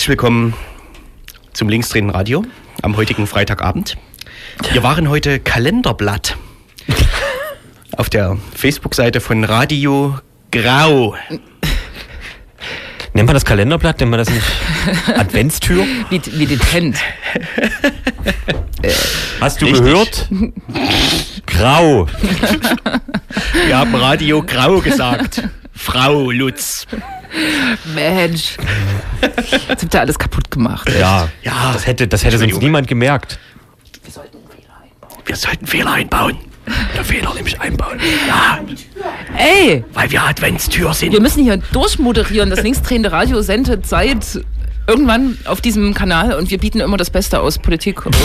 Herzlich willkommen zum Linksdrehenden Radio am heutigen Freitagabend. Wir waren heute Kalenderblatt auf der Facebook-Seite von Radio Grau. Nennt man das Kalenderblatt? Nennt man das nicht Adventstür? Wie, wie dezent. Hast du Richtig. gehört? Grau. Wir haben Radio Grau gesagt. Frau Lutz. Mensch. Jetzt habt ihr alles kaputt gemacht. Ja, Ja, das hätte, das hätte sonst niemand gemerkt. Wir sollten Fehler einbauen. Der Fehler nämlich einbauen. Ja, Ey, weil wir Adventstür sind. wir müssen hier durchmoderieren. Das linksdrehende Radio sendet seit irgendwann auf diesem Kanal und wir bieten immer das Beste aus Politik und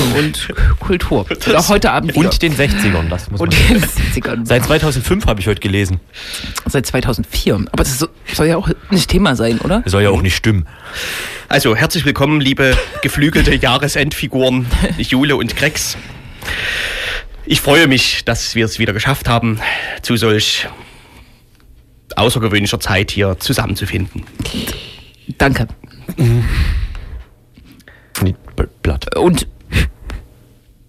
Kultur. Und auch heute Abend wieder. Und den 60ern, das muss man Und sagen. den 70ern. Seit 2005 habe ich heute gelesen. Seit 2004. Aber das so- soll ja auch nicht Thema sein, oder? Das soll ja auch nicht stimmen. Also, herzlich willkommen, liebe geflügelte Jahresendfiguren Jule und Grex. Ich freue mich, dass wir es wieder geschafft haben, zu solch außergewöhnlicher Zeit hier zusammenzufinden. Danke. Blatt. Und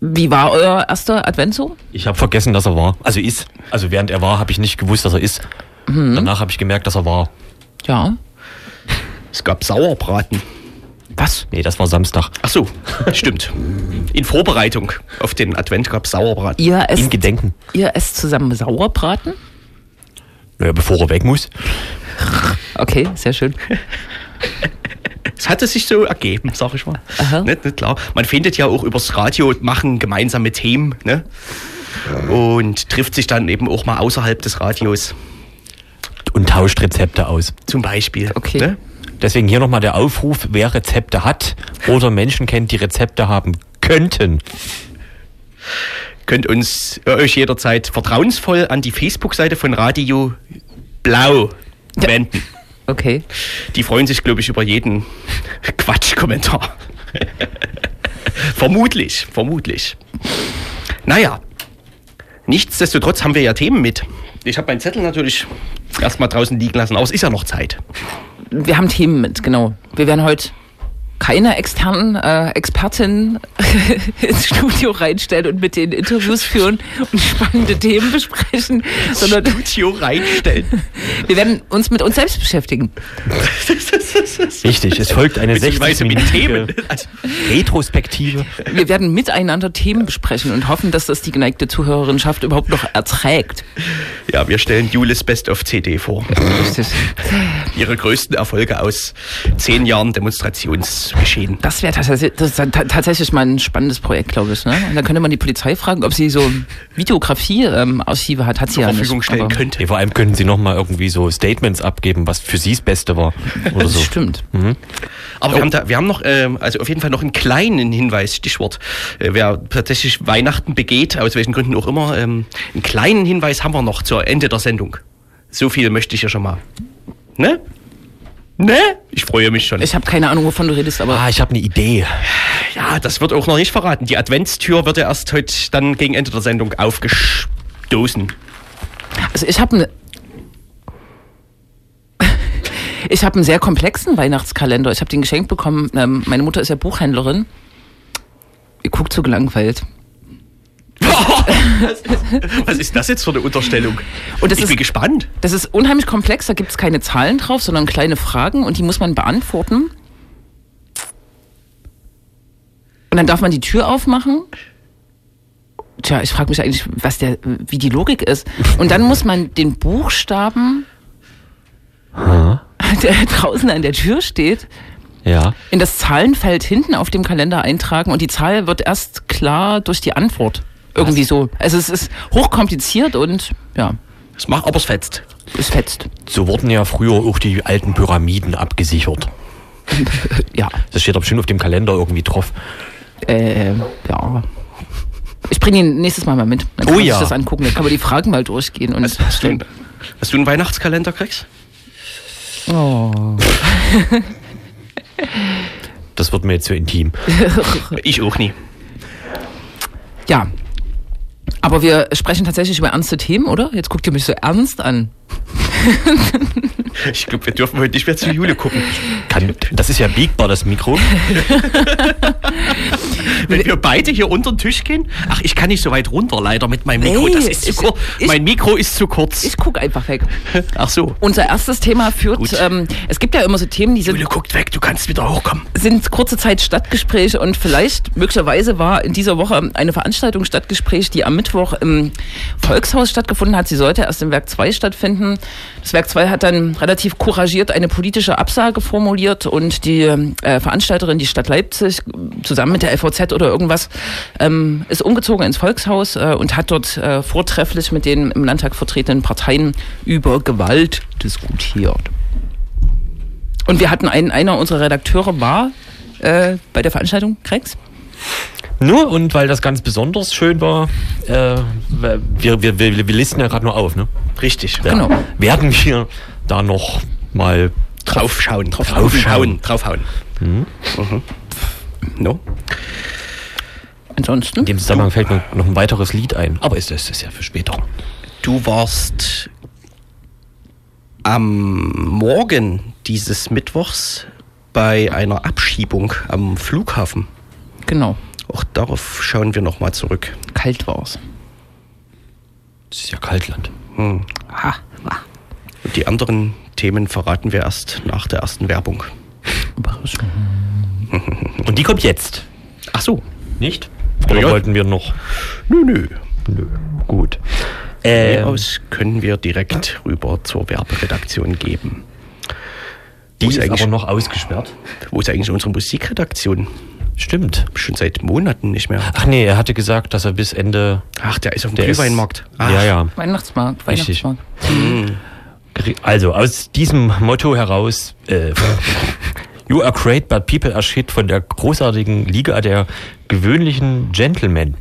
wie war euer erster Advent so? Ich habe vergessen, dass er war. Also ist. Also während er war, habe ich nicht gewusst, dass er ist. Danach habe ich gemerkt, dass er war. Ja. Es gab Sauerbraten. Was? Nee, das war Samstag. Ach so, stimmt. In Vorbereitung auf den Advent gab es Sauerbraten. Ihr Im esst, Gedenken. ihr esst zusammen Sauerbraten? Naja, bevor er weg muss. Okay, sehr schön. Es hatte sich so ergeben, sag ich mal. Aha. Nicht, nicht klar. Man findet ja auch übers Radio machen gemeinsame Themen, ne? Und trifft sich dann eben auch mal außerhalb des Radios, Und tauscht Rezepte aus. zum Beispiel. Okay. Ne? Deswegen hier nochmal der Aufruf, wer Rezepte hat oder Menschen kennt, die Rezepte haben könnten. Könnt uns äh, euch jederzeit vertrauensvoll an die Facebook-Seite von Radio Blau Ja. Okay. Die freuen sich, glaube ich, über jeden Quatschkommentar. vermutlich, vermutlich. Naja, nichtsdestotrotz haben wir ja Themen mit. Ich habe meinen Zettel natürlich erstmal draußen liegen lassen, aber es ist ja noch Zeit. Wir haben Themen mit, genau. Wir werden heute keine externen äh, Expertinnen ins Studio reinstellen und mit denen Interviews führen und spannende Themen besprechen, sondern Studio reinstellen. wir werden uns mit uns selbst beschäftigen. Richtig, es folgt eine Beziehungsweise mit 60 Themen. Also, Retrospektive. Wir werden miteinander Themen besprechen und hoffen, dass das die geneigte Zuhörerinschaft überhaupt noch erträgt. ja, wir stellen Julis Best of CD vor. Ihre größten Erfolge aus zehn Jahren Demonstrationsgeschehen. Das wäre tatsächlich, tatsächlich mal ein spannendes Projekt, glaube ich. Ne? Und dann könnte man die Polizei fragen, ob sie so Videografie-Archive hat. Hat sie Zur ja Verfügung nicht. stellen könnte. Nee, vor allem könnten Sie nochmal irgendwie so Statements abgeben, was für Sie das Beste war. Oder Das so. stimmt. Aber wir haben, da, wir haben noch, ähm, also auf jeden Fall noch einen kleinen Hinweis, Stichwort. Äh, wer tatsächlich Weihnachten begeht, aus welchen Gründen auch immer, ähm, einen kleinen Hinweis haben wir noch zur Ende der Sendung. So viel möchte ich ja schon mal. Ne? Ne? Ich freue mich schon. Ich habe keine Ahnung, wovon du redest, aber Ah, ich habe eine Idee. ja, das wird auch noch nicht verraten. Die Adventstür wird ja erst heute dann gegen Ende der Sendung aufgestoßen. also ich habe eine ich habe einen sehr komplexen Weihnachtskalender. Ich habe den geschenkt bekommen. Ähm, meine Mutter ist ja Buchhändlerin. Ihr guckt so gelangweilt. Was ist das jetzt für eine Unterstellung? Und das ich ist- bin gespannt. Das ist unheimlich komplex. Da gibt es keine Zahlen drauf, sondern kleine Fragen und die muss man beantworten. Und dann darf man die Tür aufmachen. Tja, ich frage mich eigentlich, was der, wie die Logik ist. Und dann muss man den Buchstaben, der draußen an der Tür steht, Ja. in das Zahlenfeld hinten auf dem Kalender eintragen und die Zahl wird erst klar durch die Antwort. Irgendwie so. Also es ist hochkompliziert und ja, Das macht aber es fetzt. es fetzt. So wurden ja früher auch die alten Pyramiden abgesichert. Ja. Das steht aber schon auf dem Kalender irgendwie drauf. Äh, ja. Ich bringe ihn nächstes Mal mal mit. Dann kann Oh ja. sich das angucken. Dann kann man die Fragen mal durchgehen. Und Hast, hast, du, einen- hast du einen Weihnachtskalender, Krex? oh. Das wird mir jetzt so intim. Ich auch nie. Ja. Aber wir sprechen tatsächlich über ernste Themen, oder? Jetzt guckt ihr mich so ernst an. Ich glaube, wir dürfen heute nicht mehr zu Jule gucken. Kann, das ist ja biegbar, das Mikro. Wenn wir beide hier unter den Tisch gehen. Ach, ich kann nicht so weit runter, leider mit meinem Mikro. Nee, das ist zu kurz. Mein Mikro ist zu kurz. Ich gucke einfach weg. Ach so. Unser erstes Thema führt, ähm, es gibt ja immer so Themen, die sind, Jule guckt weg, du kannst wieder hochkommen. sind kurze Zeit Stadtgespräche und vielleicht, möglicherweise war in dieser Woche eine Veranstaltung Stadtgespräch, die am Mittwoch im Volkshaus stattgefunden hat. Sie sollte erst im Werk 2 stattfinden. Das Werk 2 hat dann relativ couragiert eine politische Absage formuliert und die äh, Veranstalterin, die Stadt Leipzig, zusammen mit der LVZ oder irgendwas, ähm, ist umgezogen ins Volkshaus äh, und hat dort äh, vortrefflich mit den im Landtag vertretenen Parteien über Gewalt diskutiert. Und wir hatten einen, einer unserer Redakteure war äh, bei der Veranstaltung, Krex. Nur und weil das ganz besonders schön war, äh, wir, wir, wir, wir listen ja gerade nur auf, ne? Richtig. Ja. Genau. Werden wir da noch mal Draufschauen. Draufschauen. Draufhauen. Mhm. No? Ansonsten. In dem Zusammenhang fällt mir noch ein weiteres Lied ein. Aber ist das ist ja für später. Du warst am Morgen dieses Mittwochs bei einer Abschiebung am Flughafen. Genau. Auch darauf schauen wir nochmal zurück. Kalt war's. Das ist ja Kaltland. Hm. Ha. Und die anderen Themen verraten wir erst nach der ersten Werbung. Und die kommt jetzt, Ach so. nicht? Oder Ja. wollten wir noch? Nö, nö. Nö. Gut. Von Ähm, aus können wir direkt rüber zur Werberedaktion geben. die ist ist aber noch ausgesperrt. Wo ist eigentlich unsere Musikredaktion? Stimmt. Schon seit Monaten nicht mehr. Ach nee, er hatte gesagt, dass er bis Ende. Ach, der ist auf dem Glühweinmarkt. Ach, Ja, ja. Weihnachtsmarkt, Richtig. Weihnachtsmarkt. Also aus diesem Motto heraus, äh, You are great, but people are shit von der großartigen Liga der gewöhnlichen Gentlemen.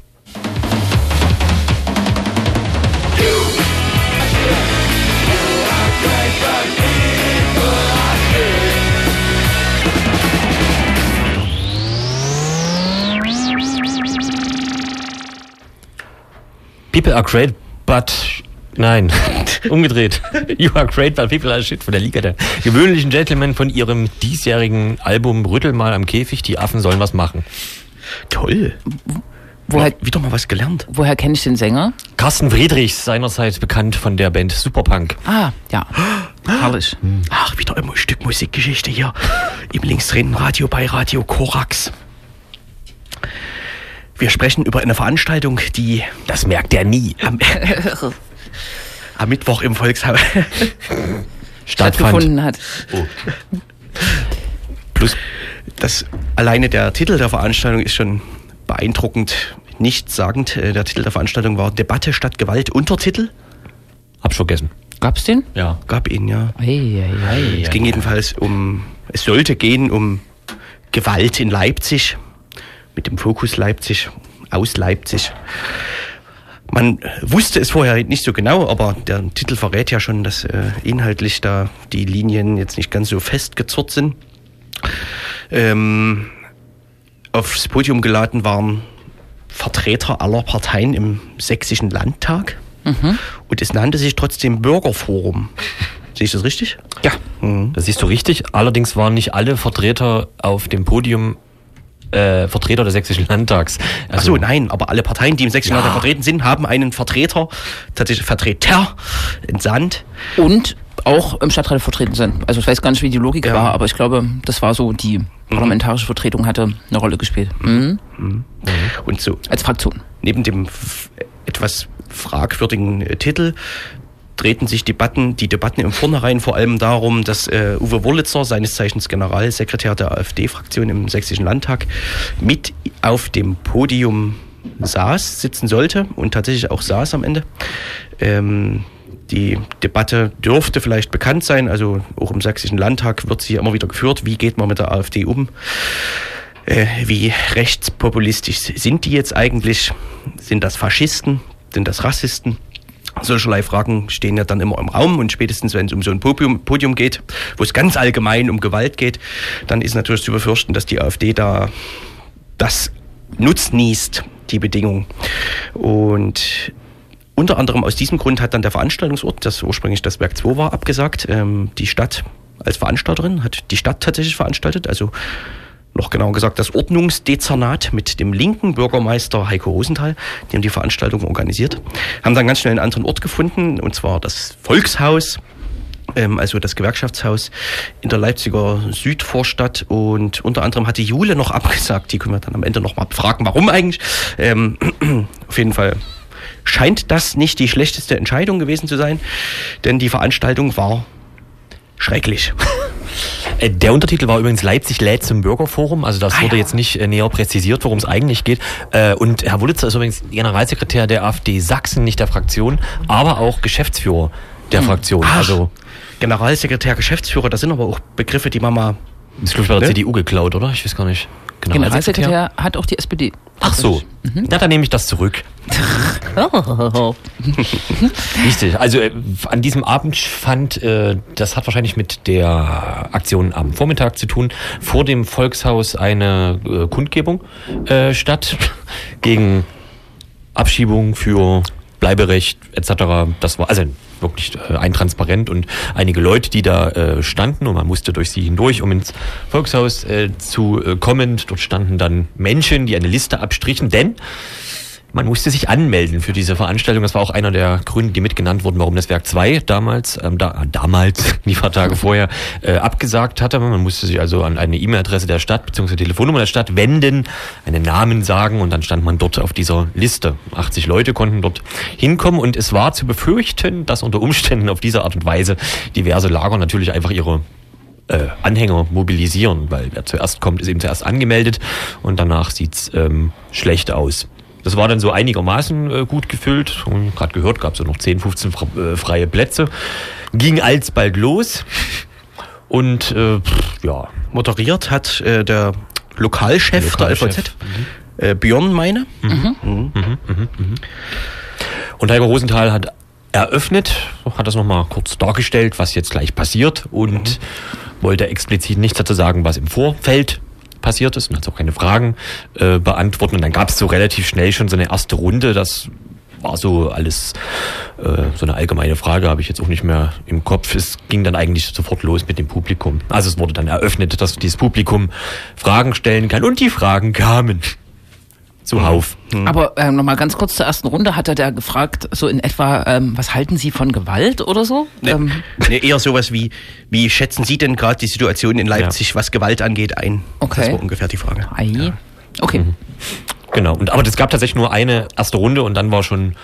People are great, but nein, umgedreht. You are great, but people are shit von der Liga der gewöhnlichen Gentlemen von ihrem diesjährigen Album Rüttel mal am Käfig. Die Affen sollen was machen. Toll. Woher, Wieder mal was gelernt. woher kenne ich den Sänger? Carsten Friedrichs, seinerzeit bekannt von der Band Superpunk. Ah, ja. Herrlich. Ach, wieder ein Stück Musikgeschichte hier im Linksreden-Radio bei Radio Korax. Wir sprechen über eine Veranstaltung, die Das merkt er nie. am, am Mittwoch im Volkshaus. Stattgefunden hat. Plus, Das alleine der Titel der Veranstaltung ist schon beeindruckend nichtssagend. Äh, Der Titel der Veranstaltung war Debatte statt Gewalt. Untertitel hab's vergessen. Gab's den? Ja. gab ihn ja. Ei, ei, ei. Es ging jedenfalls um, es sollte gehen um Gewalt in Leipzig, mit dem Fokus Leipzig, aus Leipzig. Man wusste es vorher nicht so genau, aber der Titel verrät ja schon, dass äh, inhaltlich da die Linien jetzt nicht ganz so festgezurrt sind. Ähm, aufs Podium geladen waren Vertreter aller Parteien im sächsischen Landtag und es nannte sich trotzdem Bürgerforum. Sehe ich das richtig? Ja. Das siehst du richtig. Allerdings waren nicht alle Vertreter auf dem Podium äh, Vertreter des Sächsischen Landtags. Ach so, nein, aber alle Parteien, die im sächsischen Ja. Landtag vertreten sind, haben einen Vertreter, tatsächlich Vertreter entsandt. Und auch im Stadtrat vertreten sind. Also ich weiß gar nicht, wie die Logik Ja. war, aber ich glaube, das war so, die parlamentarische Vertretung hatte eine Rolle gespielt. Mhm. Und so Als Fraktion. neben dem etwas fragwürdigen äh, Titel drehten sich Debatten, die Debatten im Vornherein vor allem darum, dass äh, Uwe Wurlitzer, seines Zeichens Generalsekretär der AfD-Fraktion im Sächsischen Landtag, mit auf dem Podium saß, sitzen sollte und tatsächlich auch saß am Ende. Ähm, die Debatte dürfte vielleicht bekannt sein, also auch im Sächsischen Landtag wird sie immer wieder geführt. Wie geht man mit der AfD um? Äh, wie rechtspopulistisch sind die jetzt eigentlich? Sind das Faschisten? Sind das Rassisten? Solcherlei Fragen stehen ja dann immer im Raum und spätestens, wenn es um so ein Podium, Podium geht, wo es ganz allgemein um Gewalt geht, dann ist natürlich zu befürchten, dass die AfD da das nutznießt, die Bedingung. Und unter anderem aus diesem Grund hat dann der Veranstaltungsort, das ursprünglich das Werk 2 war, abgesagt. Ähm, die Stadt als Veranstalterin hat die Stadt tatsächlich veranstaltet, also noch genauer gesagt das Ordnungsdezernat mit dem linken Bürgermeister Heiko Rosenthal, die haben die Veranstaltung organisiert, haben dann ganz schnell einen anderen Ort gefunden, und zwar das Volkshaus, ähm, also das Gewerkschaftshaus in der Leipziger Südvorstadt und unter anderem hat die Jule noch abgesagt, die können wir dann am Ende noch mal fragen, warum eigentlich. Ähm, auf jeden Fall scheint das nicht die schlechteste Entscheidung gewesen zu sein, denn die Veranstaltung war schrecklich. Äh, der Untertitel war übrigens Leipzig lädt zum Bürgerforum. Also das Ah, wurde ja. jetzt nicht äh, näher präzisiert, worum es eigentlich geht. Äh, Und Herr Wulitzer ist übrigens Generalsekretär der AfD Sachsen, nicht der Fraktion, aber auch Geschäftsführer der Fraktion. Ach. Also Generalsekretär, Geschäftsführer, das sind aber auch Begriffe, die Mama. ist glaube ich bei der Ne? CDU geklaut, oder? Ich weiß gar nicht. Generalsekretär hat auch die SPD. Ach so. Na, dann nehme ich das zurück. Richtig. Also äh, an diesem Abend fand, äh, das hat wahrscheinlich mit der Aktion am Vormittag zu tun, vor dem Volkshaus eine äh, Kundgebung äh, statt gegen Abschiebung für Bleiberecht etc. Das war also wirklich äh, ein Transparent und einige Leute, die da äh, standen und man musste durch sie hindurch, um ins Volkshaus äh, zu äh, kommen. Dort standen dann Menschen, die eine Liste abstrichen, denn man musste sich anmelden für diese Veranstaltung. Das war auch einer der Gründe, die mitgenannt wurden, warum das Werk 2 damals, ähm, da, damals, die paar Tage vorher, äh, abgesagt hatte. Man musste sich also an eine E-Mail-Adresse der Stadt bzw. Telefonnummer der Stadt wenden, einen Namen sagen und dann stand man dort auf dieser Liste. 80 Leute konnten dort hinkommen und es war zu befürchten, dass unter Umständen auf diese Art und Weise diverse Lager natürlich einfach ihre äh, Anhänger mobilisieren, weil wer zuerst kommt, ist eben zuerst angemeldet und danach sieht's ähm, schlecht aus. Das war dann so einigermaßen äh, gut gefüllt. Und gerade gehört, gab es ja noch 10, 15 fra- äh, freie Plätze. Ging alsbald los. Und äh, pff, ja, Moderiert hat äh, der Lokalchef, der Lokalchef. LVZ, äh, Björn Meine. Und Heiko Rosenthal hat eröffnet, hat das nochmal kurz dargestellt, was jetzt gleich passiert und wollte explizit nichts dazu sagen, was im Vorfeld passiert ist und hat auch keine Fragen äh, beantworten. Und dann gab es so relativ schnell schon so eine erste Runde, das war so alles äh, so eine allgemeine Frage, habe ich jetzt auch nicht mehr im Kopf. Es ging dann eigentlich sofort los mit dem Publikum. Also es wurde dann eröffnet, dass dieses Publikum Fragen stellen kann und die Fragen kamen. Zuhauf. Aber ähm, nochmal ganz kurz zur ersten Runde hat er da gefragt, so in etwa, ähm, was halten Sie von Gewalt oder so? Ne, Ähm, ne, eher sowas wie, wie schätzen Sie denn gerade die Situation in Leipzig, was Gewalt angeht, ein? Okay. Das war ungefähr die Frage. ei. Okay. Mhm. Genau, und aber es gab tatsächlich nur eine erste Runde und dann war schon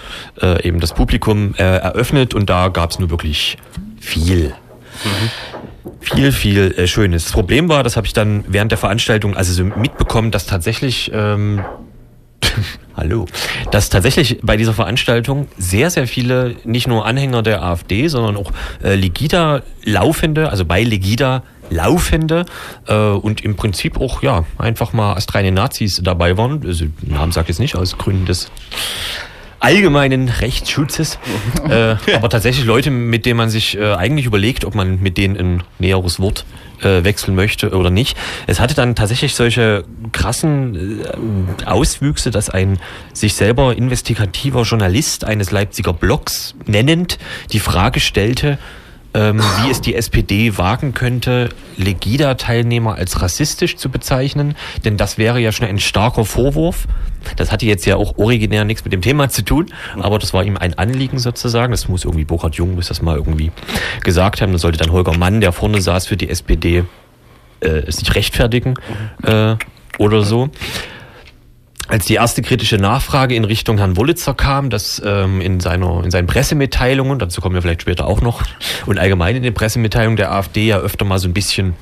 äh, eben das Publikum äh, eröffnet und da gab es nur wirklich viel. Viel, viel äh, Schönes. Das Problem war, das habe ich dann während der Veranstaltung also so mitbekommen, dass tatsächlich ähm, Hallo. Dass tatsächlich bei dieser Veranstaltung sehr, sehr viele, nicht nur Anhänger der AfD, sondern auch äh, Legida laufende, also bei Legida laufende äh, und im Prinzip auch ja einfach mal astreine Nazis dabei waren. Also, Namen sage ich jetzt nicht aus Gründen des allgemeinen Rechtsschutzes, äh, aber tatsächlich Leute, mit denen man sich äh, eigentlich überlegt, ob man mit denen ein näheres Wort äh, wechseln möchte oder nicht. Es hatte dann tatsächlich solche krassen äh, Auswüchse, dass ein sich selber investigativer Journalist eines Leipziger Blogs nennend die Frage stellte, ähm, wie es die SPD wagen könnte, Legida-Teilnehmer als rassistisch zu bezeichnen. Denn das wäre ja schon ein starker Vorwurf. Das hatte jetzt ja auch originär nichts mit dem Thema zu tun, aber das war ihm ein Anliegen sozusagen. Das muss irgendwie Burkhard Jung muss das mal irgendwie gesagt haben. Das sollte dann Holger Mann, der vorne saß für die SPD, äh, sich rechtfertigen äh, oder so. Als die erste kritische Nachfrage in Richtung Herrn Wollitzer kam, dass ähm, in, seiner, in seinen Pressemitteilungen, dazu kommen wir vielleicht später auch noch, und allgemein in den Pressemitteilungen der AfD ja öfter mal so ein bisschen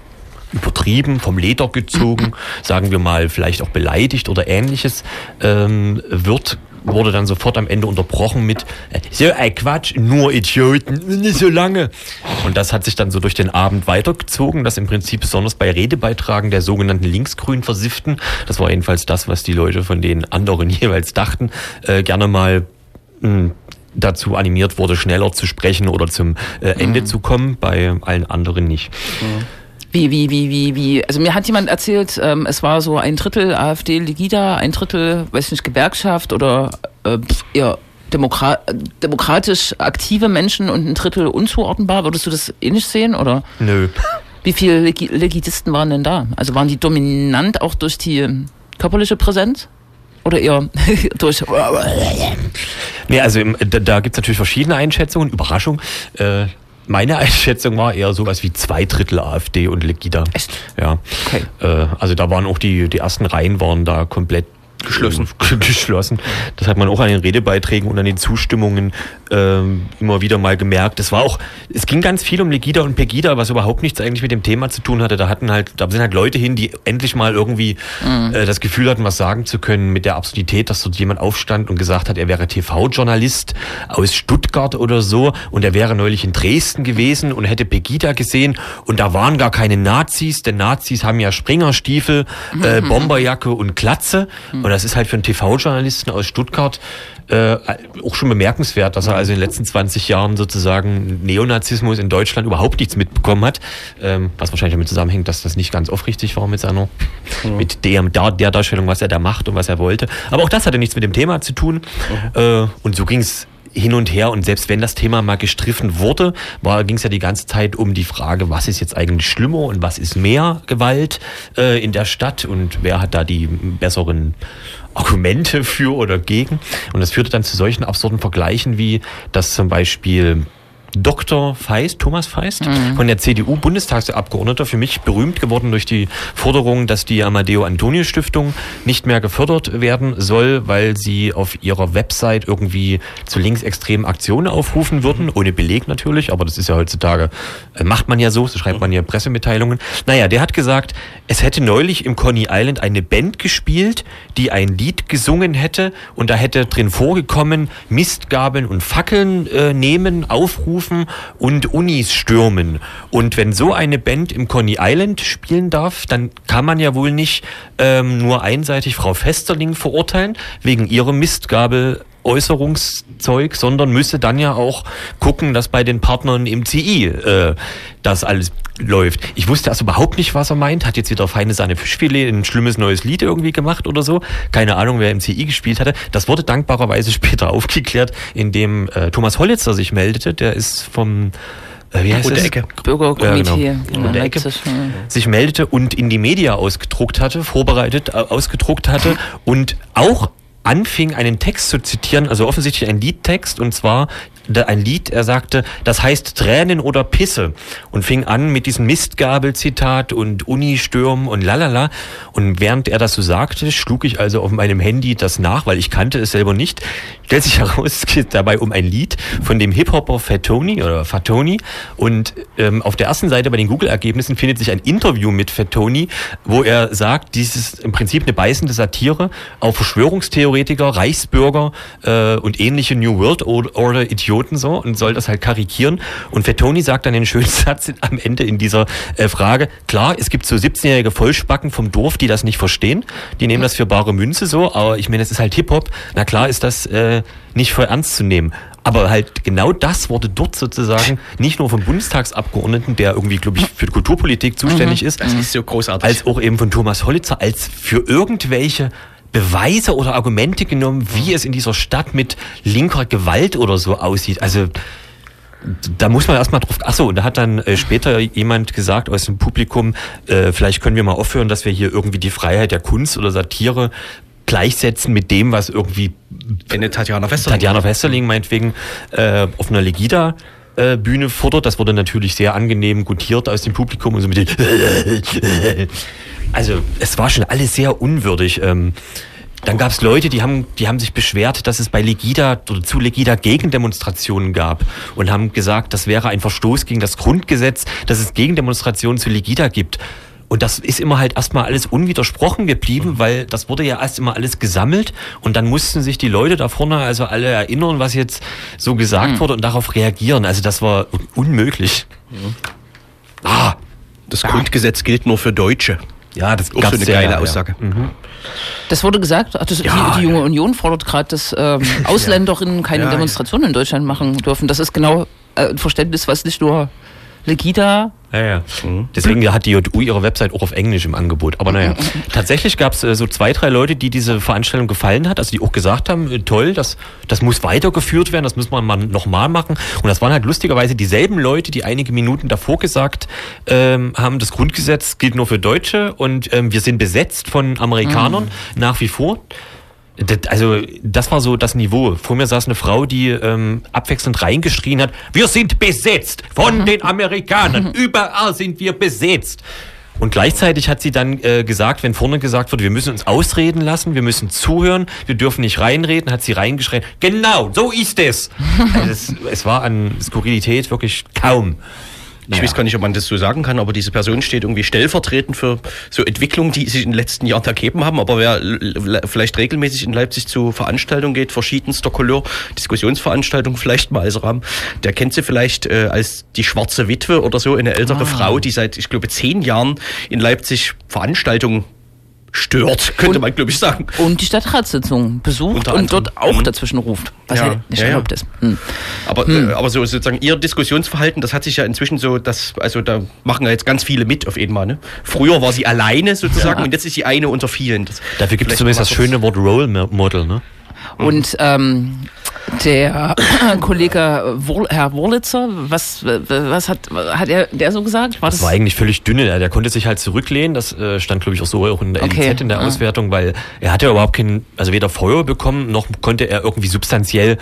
übertrieben, vom Leder gezogen, sagen wir mal vielleicht auch beleidigt oder ähnliches, ähm, wird, wurde dann sofort am Ende unterbrochen mit äh, so ein Quatsch, nur Idioten, nicht so lange. Und das hat sich dann so durch den Abend weitergezogen, dass im Prinzip besonders bei Redebeitragen der sogenannten linksgrün versifften, das war jedenfalls das, was die Leute von den anderen jeweils dachten, äh, gerne mal mh, dazu animiert wurde, schneller zu sprechen oder zum äh, Ende zu kommen, bei allen anderen nicht. Wie, wie, wie, wie, wie? Also mir hat jemand erzählt, ähm, es war so ein Drittel AfD Legida, ein Drittel, weiß nicht, Gewerkschaft oder äh, pf, eher Demokra demokratisch aktive Menschen und ein Drittel unzuordnenbar. Würdest du das ähnlich sehen oder? Nö. Wie viele Legi Legitisten waren denn da? Also waren die dominant auch durch die körperliche Präsenz? Oder eher durch. Nee, also im, da, da gibt es natürlich verschiedene Einschätzungen. Überraschung. Äh, meine Einschätzung war eher sowas wie zwei Drittel AfD und Legida. Echt? Ja. Okay. Äh, also da waren auch die, die ersten Reihen waren da komplett Geschlossen. geschlossen. Das hat man auch an den Redebeiträgen und an den Zustimmungen ähm, immer wieder mal gemerkt. Es war auch, es ging ganz viel um Legida und Pegida, was überhaupt nichts eigentlich mit dem Thema zu tun hatte. Da hatten halt, da sind halt Leute hin, die endlich mal irgendwie äh, das Gefühl hatten, was sagen zu können mit der Absurdität, dass dort jemand aufstand und gesagt hat, er wäre TV-Journalist aus Stuttgart oder so und er wäre neulich in Dresden gewesen und hätte Pegida gesehen und da waren gar keine Nazis, denn Nazis haben ja Springerstiefel, äh, Bomberjacke und Glatze und das ist halt für einen TV-Journalisten aus Stuttgart äh, auch schon bemerkenswert, dass er also in den letzten 20 Jahren sozusagen Neonazismus in Deutschland überhaupt nichts mitbekommen hat, ähm, was wahrscheinlich damit zusammenhängt, dass das nicht ganz aufrichtig war mit seiner, mit dem, der, der Darstellung, was er da macht und was er wollte. Aber auch das hatte nichts mit dem Thema zu tun. Äh, und so ging's hin und her und selbst wenn das Thema mal gestriffen wurde, ging es ja die ganze Zeit um die Frage, was ist jetzt eigentlich schlimmer und was ist mehr Gewalt äh, in der Stadt und wer hat da die besseren Argumente für oder gegen. Und das führte dann zu solchen absurden Vergleichen wie, dass zum Beispiel Dr. Feist, Thomas Feist, von der CDU Bundestagsabgeordneter, für mich berühmt geworden durch die Forderung, dass die Amadeo Antonio Stiftung nicht mehr gefördert werden soll, weil sie auf ihrer Website irgendwie zu linksextremen Aktionen aufrufen würden, ohne Beleg natürlich, aber das ist ja heutzutage, äh, macht man ja so, so schreibt man ja Pressemitteilungen. Naja, der hat gesagt, es hätte neulich im Coney Island eine Band gespielt, die ein Lied gesungen hätte und da hätte drin vorgekommen, Mistgabeln und Fackeln äh, nehmen, aufrufen und Unis stürmen. Und wenn so eine Band im Coney Island spielen darf, dann kann man ja wohl nicht ähm, nur einseitig Frau Festerling verurteilen, wegen ihrem Mistgabel Äußerungszeug, sondern müsste dann ja auch gucken, dass bei den Partnern im CI äh, das alles läuft. Ich wusste also überhaupt nicht, was er meint. Hat jetzt wieder feine Sahne Fischfilet ein schlimmes neues Lied irgendwie gemacht oder so. Keine Ahnung, wer im CI gespielt hatte. Das wurde dankbarerweise später aufgeklärt, indem äh, Thomas Hollitzer sich meldete. Der ist vom äh, wie heißt Rote? Ecke. Bürgerkomitee. Ja, genau. Ecke. Sich meldete und in die Media ausgedruckt hatte, vorbereitet, äh, ausgedruckt hatte und auch anfing, einen Text zu zitieren, also offensichtlich ein Liedtext, und zwar ein Lied, er sagte, das heißt Tränen oder Pisse und fing an mit diesem Mistgabel-Zitat und Uni-Stürm und lalala. Und während er das so sagte, schlug ich also auf meinem Handy das nach, weil ich kannte es selber nicht. Stellt sich heraus, es geht dabei um ein Lied von dem Hip-Hopper Fatoni oder Fatoni. Und ähm, auf der ersten Seite bei den Google-Ergebnissen findet sich ein Interview mit Fatoni, wo er sagt, dies ist im Prinzip eine beißende Satire auf Verschwörungstheoretiker, Reichsbürger äh, und ähnliche New World Order Idioten so und soll das halt karikieren. Und Fettoni sagt dann den schönen Satz am Ende in dieser äh, Frage, klar, es gibt so 17-jährige Vollspacken vom Dorf, die das nicht verstehen, die nehmen das für bare Münze so, aber ich meine, es ist halt Hip-Hop, na klar ist das äh, nicht voll ernst zu nehmen. Aber halt genau das wurde dort sozusagen nicht nur vom Bundestagsabgeordneten, der irgendwie, glaube ich, für die Kulturpolitik zuständig ist, Das ist so großartig. als auch eben von Thomas Hollitzer, als für irgendwelche Beweise oder Argumente genommen, wie es in dieser Stadt mit linker Gewalt oder so aussieht. Also da muss man erstmal drauf. Achso, und da hat dann äh, später jemand gesagt aus dem Publikum, äh, vielleicht können wir mal aufhören, dass wir hier irgendwie die Freiheit der Kunst oder Satire gleichsetzen mit dem, was irgendwie Eine Tatjana Westerling. Tatjana Westerling meinetwegen äh, auf einer Legida äh, Bühne fordert. Das wurde natürlich sehr angenehm gutiert aus dem Publikum und so mit den Also es war schon alles sehr unwürdig. Ähm, dann gab es Leute, die haben, die haben sich beschwert, dass es bei Legida oder zu Legida Gegendemonstrationen gab und haben gesagt, das wäre ein Verstoß gegen das Grundgesetz, dass es Gegendemonstrationen zu Legida gibt. Und das ist immer halt erstmal alles unwidersprochen geblieben, weil das wurde ja erst immer alles gesammelt und dann mussten sich die Leute da vorne also alle erinnern, was jetzt so gesagt wurde und darauf reagieren. Also das war un- unmöglich. Ah, Das Grundgesetz gilt nur für Deutsche. Ja, das Auch so eine geile ja, ja. Aussage. Das wurde gesagt, ach, das, Ja, die, die junge ja. Union fordert gerade, dass ähm, Ausländerinnen keine Ja, ja. Demonstrationen in Deutschland machen dürfen. Das ist genau äh, ein Verständnis, was nicht nur Legida Ja, ja. Mhm. Deswegen hat die JU ihre Website auch auf Englisch im Angebot. Aber naja, tatsächlich gab es äh, so zwei, drei Leute, die diese Veranstaltung gefallen hat, also die auch gesagt haben, äh, toll, das, das muss weitergeführt werden, das muss man mal nochmal machen. Und das waren halt lustigerweise dieselben Leute, die einige Minuten davor gesagt ähm, haben, das Grundgesetz gilt nur für Deutsche und ähm, wir sind besetzt von Amerikanern mhm. nach wie vor. Das, also das war so das Niveau. Vor mir saß eine Frau, die ähm, abwechselnd reingeschrien hat, wir sind besetzt von mhm. den Amerikanern, überall sind wir besetzt. Und gleichzeitig hat sie dann äh, gesagt, wenn vorne gesagt wurde, wir müssen uns ausreden lassen, wir müssen zuhören, wir dürfen nicht reinreden, hat sie reingeschrien, genau, so ist es. Also es, es war an Skurrilität wirklich kaum. Ich naja. weiß gar nicht, ob man das so sagen kann, aber diese Person steht irgendwie stellvertretend für so Entwicklungen, die sich in den letzten Jahren ergeben haben. Aber wer vielleicht regelmäßig in Leipzig zu Veranstaltungen geht, verschiedenster Couleur, Diskussionsveranstaltungen vielleicht mal als Rahmen, der kennt sie vielleicht äh, als die schwarze Witwe oder so, eine ältere ah. Frau, die seit, ich glaube, zehn Jahren in Leipzig Veranstaltungen stört, könnte und, man glaube ich sagen. Und die Stadtratssitzung besucht und dort auch mhm. dazwischen ruft, was ja, ja nicht erlaubt ja. ist. Hm. Aber, hm. äh, aber so sozusagen ihr Diskussionsverhalten, das hat sich ja inzwischen so, dass, also da machen ja jetzt ganz viele mit auf einmal. Ne? Früher war sie alleine sozusagen ja. und jetzt ist sie eine unter vielen. Das Dafür gibt es zumindest das schöne Wort Role Model, ne? Und ähm, der Kollege Wur Herr Wurlitzer, was, was hat, hat er der so gesagt? War das, das war eigentlich völlig dünne. Der konnte sich halt zurücklehnen. Das äh, stand, glaube ich, auch so auch in der okay. LZ in der Auswertung, weil er hatte ja überhaupt kein, also weder Feuer bekommen, noch konnte er irgendwie substanziell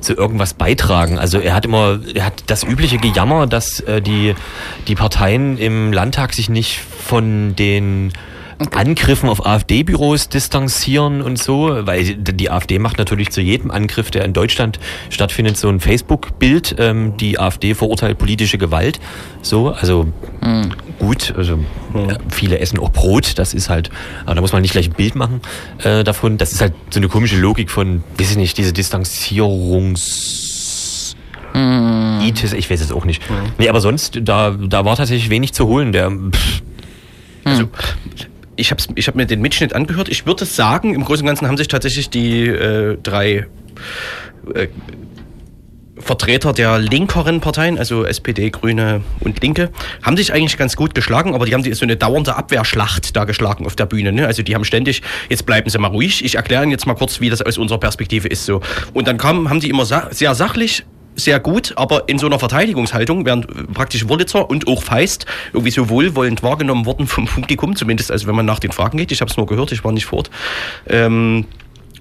zu irgendwas beitragen. Also er hat immer, er hat das übliche Gejammer, dass äh, die, die Parteien im Landtag sich nicht von den Angriffen auf AfD-Büros distanzieren und so, weil die AfD macht natürlich zu jedem Angriff, der in Deutschland stattfindet, so ein Facebook-Bild, ähm, die AfD verurteilt politische Gewalt. So, also mhm. gut, also mhm. viele essen auch Brot, das ist halt, aber da muss man nicht gleich ein Bild machen äh, davon. Das ist halt so eine komische Logik von, weiß ich nicht, diese Distanzierungs mm. ich weiß es auch nicht. Mhm. Nee, aber sonst, da, da war tatsächlich wenig zu holen. Der, pff, also, ich habe ich hab mir den Mitschnitt angehört. Ich würde sagen, im Großen und Ganzen haben sich tatsächlich die äh, drei äh, Vertreter der linkeren Parteien, also SPD, Grüne und Linke, haben sich eigentlich ganz gut geschlagen, aber die haben die, so eine dauernde Abwehrschlacht da geschlagen auf der Bühne. Ne? Also die haben ständig, jetzt bleiben Sie mal ruhig, ich erkläre Ihnen jetzt mal kurz, wie das aus unserer Perspektive ist. so. Und dann kam, haben die immer sa sehr sachlich sehr gut, aber in so einer Verteidigungshaltung, während praktisch Wurlitzer und auch Feist irgendwie so wohlwollend wahrgenommen worden vom Publikum, zumindest also wenn man nach den Fragen geht, ich habe es nur gehört, ich war nicht fort. Ähm,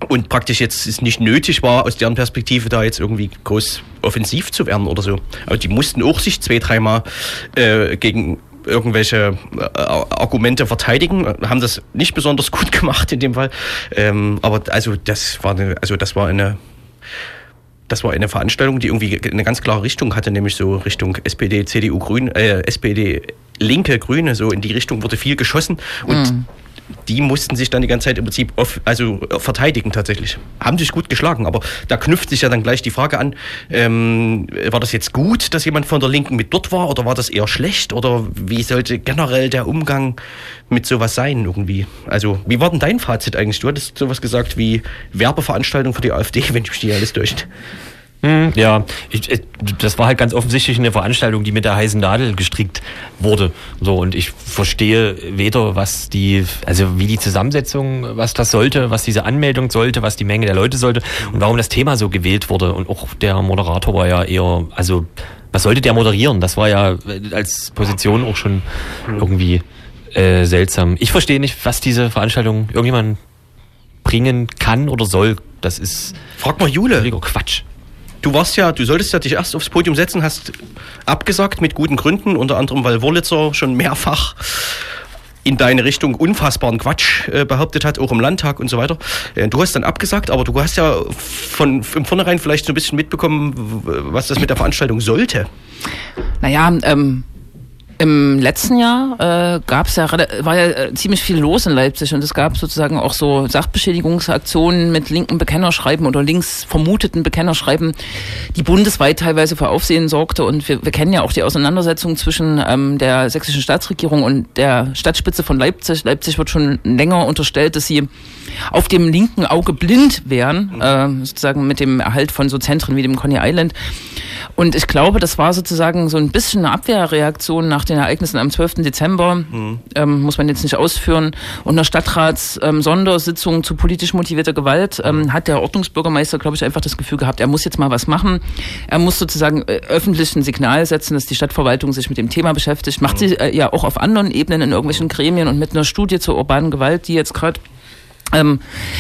und praktisch jetzt es nicht nötig war, aus deren Perspektive da jetzt irgendwie groß offensiv zu werden oder so. Aber die mussten auch sich zwei, dreimal äh, gegen irgendwelche äh, Argumente verteidigen, haben das nicht besonders gut gemacht in dem Fall. Ähm, aber also das war eine, also das war eine das war eine Veranstaltung, die irgendwie eine ganz klare Richtung hatte, nämlich so Richtung SPD, CDU, Grün, äh, SPD, Linke, Grüne, so in die Richtung wurde viel geschossen und mm. Die mussten sich dann die ganze Zeit im Prinzip off, also äh, verteidigen tatsächlich. Haben sich gut geschlagen, aber da knüpft sich ja dann gleich die Frage an, ähm, war das jetzt gut, dass jemand von der Linken mit dort war oder war das eher schlecht oder wie sollte generell der Umgang mit sowas sein irgendwie? Also wie war denn dein Fazit eigentlich? Du hattest sowas gesagt wie Werbeveranstaltung für die AfD, wenn ich mich nicht alles durch. Hm, ja, ich, ich, das war halt ganz offensichtlich eine Veranstaltung, die mit der heißen Nadel gestrickt wurde. So und ich verstehe weder, was die, also wie die Zusammensetzung, was das sollte, was diese Anmeldung sollte, was die Menge der Leute sollte und warum das Thema so gewählt wurde. Und auch der Moderator war ja eher, also was sollte der moderieren? Das war ja als Position auch schon irgendwie äh, seltsam. Ich verstehe nicht, was diese Veranstaltung irgendjemand bringen kann oder soll. Das ist. Frag mal Jule. Quatsch du warst ja, du solltest ja dich erst aufs Podium setzen, hast abgesagt mit guten Gründen, unter anderem, weil Wurlitzer schon mehrfach in deine Richtung unfassbaren Quatsch äh, behauptet hat, auch im Landtag und so weiter. Äh, du hast dann abgesagt, aber du hast ja von im Vornherein vielleicht so ein bisschen mitbekommen, was das mit der Veranstaltung sollte. Naja, ähm, im letzten Jahr äh, gab es ja war ja äh, ziemlich viel los in Leipzig und es gab sozusagen auch so Sachbeschädigungsaktionen mit linken Bekennerschreiben oder links vermuteten Bekennerschreiben, die bundesweit teilweise für Aufsehen sorgte. Und wir, wir kennen ja auch die Auseinandersetzung zwischen ähm, der sächsischen Staatsregierung und der Stadtspitze von Leipzig. Leipzig wird schon länger unterstellt, dass sie auf dem linken Auge blind wären, äh, sozusagen mit dem Erhalt von so Zentren wie dem Coney Island. Und ich glaube, das war sozusagen so ein bisschen eine Abwehrreaktion nach den Ereignissen am 12. Dezember, mhm. ähm, muss man jetzt nicht ausführen. Und einer Stadtrats-Sondersitzung ähm, zu politisch motivierter Gewalt ähm, hat der Ordnungsbürgermeister, glaube ich, einfach das Gefühl gehabt, er muss jetzt mal was machen. Er muss sozusagen äh, öffentlich ein Signal setzen, dass die Stadtverwaltung sich mit dem Thema beschäftigt. Macht mhm. sie äh, ja auch auf anderen Ebenen in irgendwelchen Gremien und mit einer Studie zur urbanen Gewalt, die jetzt gerade ähm,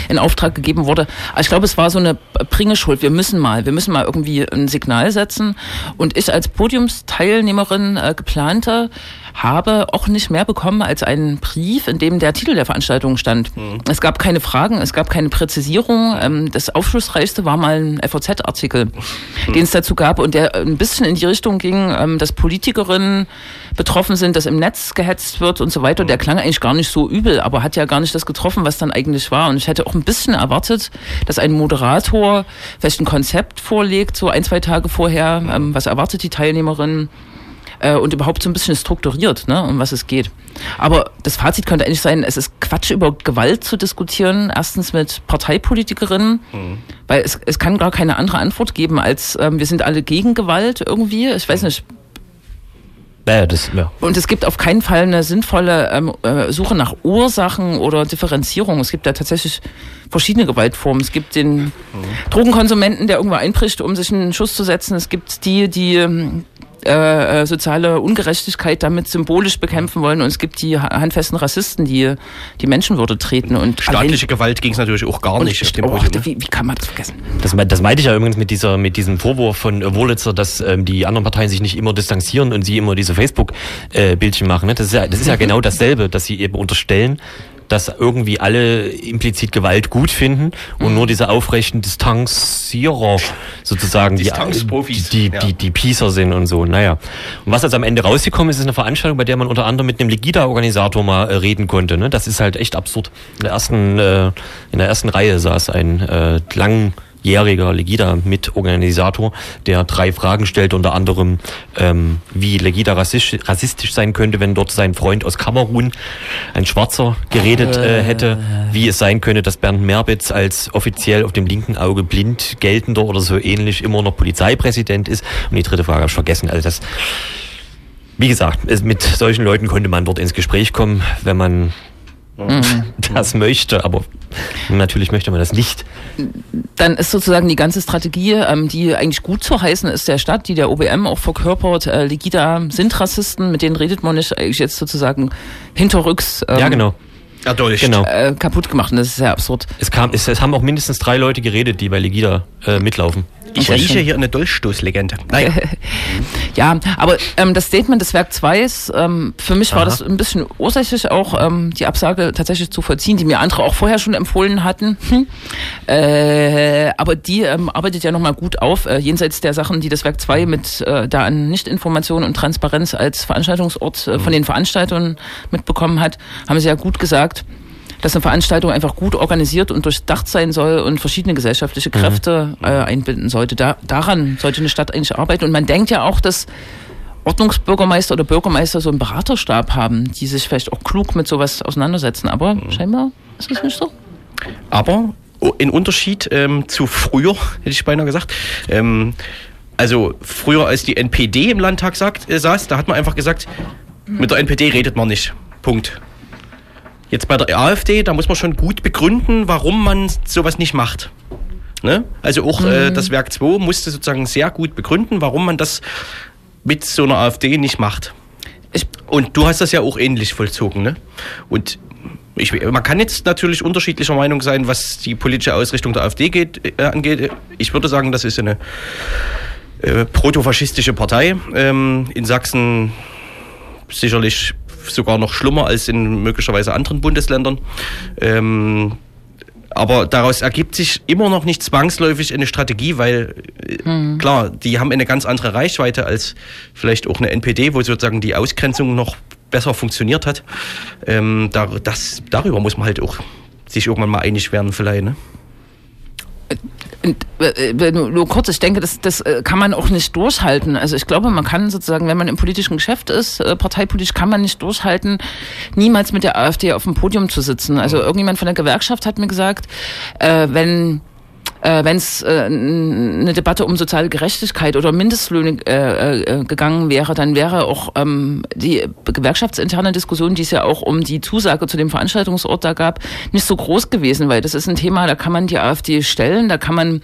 in Auftrag gegeben wurde. Ich glaube, es war so eine Bringeschuld. Wir müssen mal, wir müssen mal irgendwie ein Signal setzen. Und ich als Podiumsteilnehmerin äh, geplante habe auch nicht mehr bekommen als einen Brief, in dem der Titel der Veranstaltung stand. Mhm. Es gab keine Fragen, es gab keine Präzisierung. Ähm, das aufschlussreichste war mal ein FOZ-Artikel, mhm. den es dazu gab und der ein bisschen in die Richtung ging, ähm, dass Politikerinnen betroffen sind, dass im Netz gehetzt wird und so weiter. Der mhm. klang eigentlich gar nicht so übel, aber hat ja gar nicht das getroffen, was dann eigentlich war. Und ich hätte auch ein bisschen erwartet, dass ein Moderator vielleicht ein Konzept vorlegt, so ein, zwei Tage vorher, ähm, was erwartet die Teilnehmerinnen äh, und überhaupt so ein bisschen strukturiert, ne, um was es geht. Aber das Fazit könnte eigentlich sein, es ist Quatsch, über Gewalt zu diskutieren. Erstens mit Parteipolitikerinnen, mhm. weil es, es kann gar keine andere Antwort geben, als ähm, wir sind alle gegen Gewalt irgendwie. Ich weiß nicht. Ja, das, ja. Und es gibt auf keinen Fall eine sinnvolle ähm, äh, Suche nach Ursachen oder Differenzierung. Es gibt da tatsächlich verschiedene Gewaltformen. Es gibt den mhm. Drogenkonsumenten, der irgendwo einbricht, um sich einen Schuss zu setzen. Es gibt die, die ähm, äh, äh, soziale Ungerechtigkeit damit symbolisch bekämpfen wollen. Und es gibt die handfesten Rassisten, die die Menschenwürde treten. Und Staatliche Gewalt ging es natürlich auch gar nicht. Und, oh, Podium, wie, wie, kann man das vergessen? Das, das meinte ich ja übrigens mit, dieser, mit diesem Vorwurf von äh, Wurlitzer, dass ähm, die anderen Parteien sich nicht immer distanzieren und sie immer diese Facebook-Bildchen äh, machen. Ne? Das, ist ja, das ist ja genau dasselbe, dass sie eben unterstellen, dass irgendwie alle implizit Gewalt gut finden und mhm. nur diese aufrechten Distanzierer sozusagen die, die, ja. die, die Piecer sind und so. Naja. Und was jetzt am Ende rausgekommen ist, ist eine Veranstaltung, bei der man unter anderem mit einem Legida-Organisator mal äh, reden konnte. Ne? Das ist halt echt absurd. In der ersten, äh, in der ersten Reihe saß ein äh, lang jähriger Legida-Mitorganisator, der drei Fragen stellt, unter anderem, ähm, wie Legida rassistisch, rassistisch sein könnte, wenn dort sein Freund aus Kamerun, ein Schwarzer, geredet äh, hätte, wie es sein könnte, dass Bernd Merbitz als offiziell auf dem linken Auge blind geltender oder so ähnlich immer noch Polizeipräsident ist. Und die dritte Frage habe ich vergessen. Also das, wie gesagt, mit solchen Leuten konnte man dort ins Gespräch kommen, wenn man. Das möchte, aber natürlich möchte man das nicht. Dann ist sozusagen die ganze Strategie, ähm, die eigentlich gut zu heißen ist der Stadt, die der OBM auch verkörpert. Äh, Legida sind Rassisten, mit denen redet man nicht eigentlich jetzt sozusagen hinterrücks. Ähm, ja, genau. Erdolcht. Genau. Äh, kaputt gemacht und das ist sehr absurd. Es, kam, es, es haben auch mindestens drei Leute geredet, die bei Legida äh, mitlaufen. Ich rieche hier eine Dolchstoßlegende. Naja. ja, aber ähm, das Statement des Werk 2 ähm, für mich Aha. war das ein bisschen ursächlich auch, ähm, die Absage tatsächlich zu vollziehen, die mir andere auch vorher schon empfohlen hatten. Hm. Äh, aber die ähm, arbeitet ja nochmal gut auf, äh, jenseits der Sachen, die das Werk 2 mit äh, da an Nichtinformation und Transparenz als Veranstaltungsort äh, von mhm. den Veranstaltern mitbekommen hat, haben sie ja gut gesagt dass eine Veranstaltung einfach gut organisiert und durchdacht sein soll und verschiedene gesellschaftliche mhm. Kräfte mhm. äh, einbinden sollte. Da, daran sollte eine Stadt eigentlich arbeiten. Und man denkt ja auch, dass Ordnungsbürgermeister oder Bürgermeister so einen Beraterstab haben, die sich vielleicht auch klug mit sowas auseinandersetzen. Aber mhm. scheinbar ist es nicht so. Aber in Unterschied ähm, zu früher, hätte ich beinahe gesagt, ähm, also früher als die NPD im Landtag sagt, äh, saß, da hat man einfach gesagt, mit der NPD redet man nicht. Punkt. Jetzt bei der AfD, da muss man schon gut begründen, warum man sowas nicht macht. Ne? Also auch äh, mhm. äh, das Werk 2 musste sozusagen sehr gut begründen, warum man das mit so einer AfD nicht macht. Ich und du hast das ja auch ähnlich vollzogen. Ne? Und ich, man kann jetzt natürlich unterschiedlicher Meinung sein, was die politische Ausrichtung der AfD geht, äh, angeht. Ich würde sagen, das ist eine äh, protofaschistische Partei. Ähm, in Sachsen sicherlich sogar noch schlimmer als in möglicherweise anderen Bundesländern. Ähm, aber daraus ergibt sich immer noch nicht zwangsläufig eine Strategie, weil hm. klar, die haben eine ganz andere Reichweite als vielleicht auch eine NPD, wo sozusagen die Ausgrenzung noch besser funktioniert hat. Ähm, da, das, darüber muss man halt auch sich irgendwann mal einig werden vielleicht. Ne? Äh, äh, nur kurz, ich denke, das, das äh, kann man auch nicht durchhalten. Also ich glaube, man kann sozusagen, wenn man im politischen Geschäft ist, parteipolitisch kann man nicht durchhalten, niemals mit der AfD auf dem Podium zu sitzen. Also irgendjemand von der Gewerkschaft hat mir gesagt, wenn äh, wenn es äh, eine Debatte um soziale Gerechtigkeit oder Mindestlöhne äh, äh, gegangen wäre, dann wäre auch ähm, die gewerkschaftsinterne Diskussion, die es ja auch um die Zusage zu dem Veranstaltungsort da gab, nicht so groß gewesen, weil das ist ein Thema, da kann man die AfD stellen, da kann man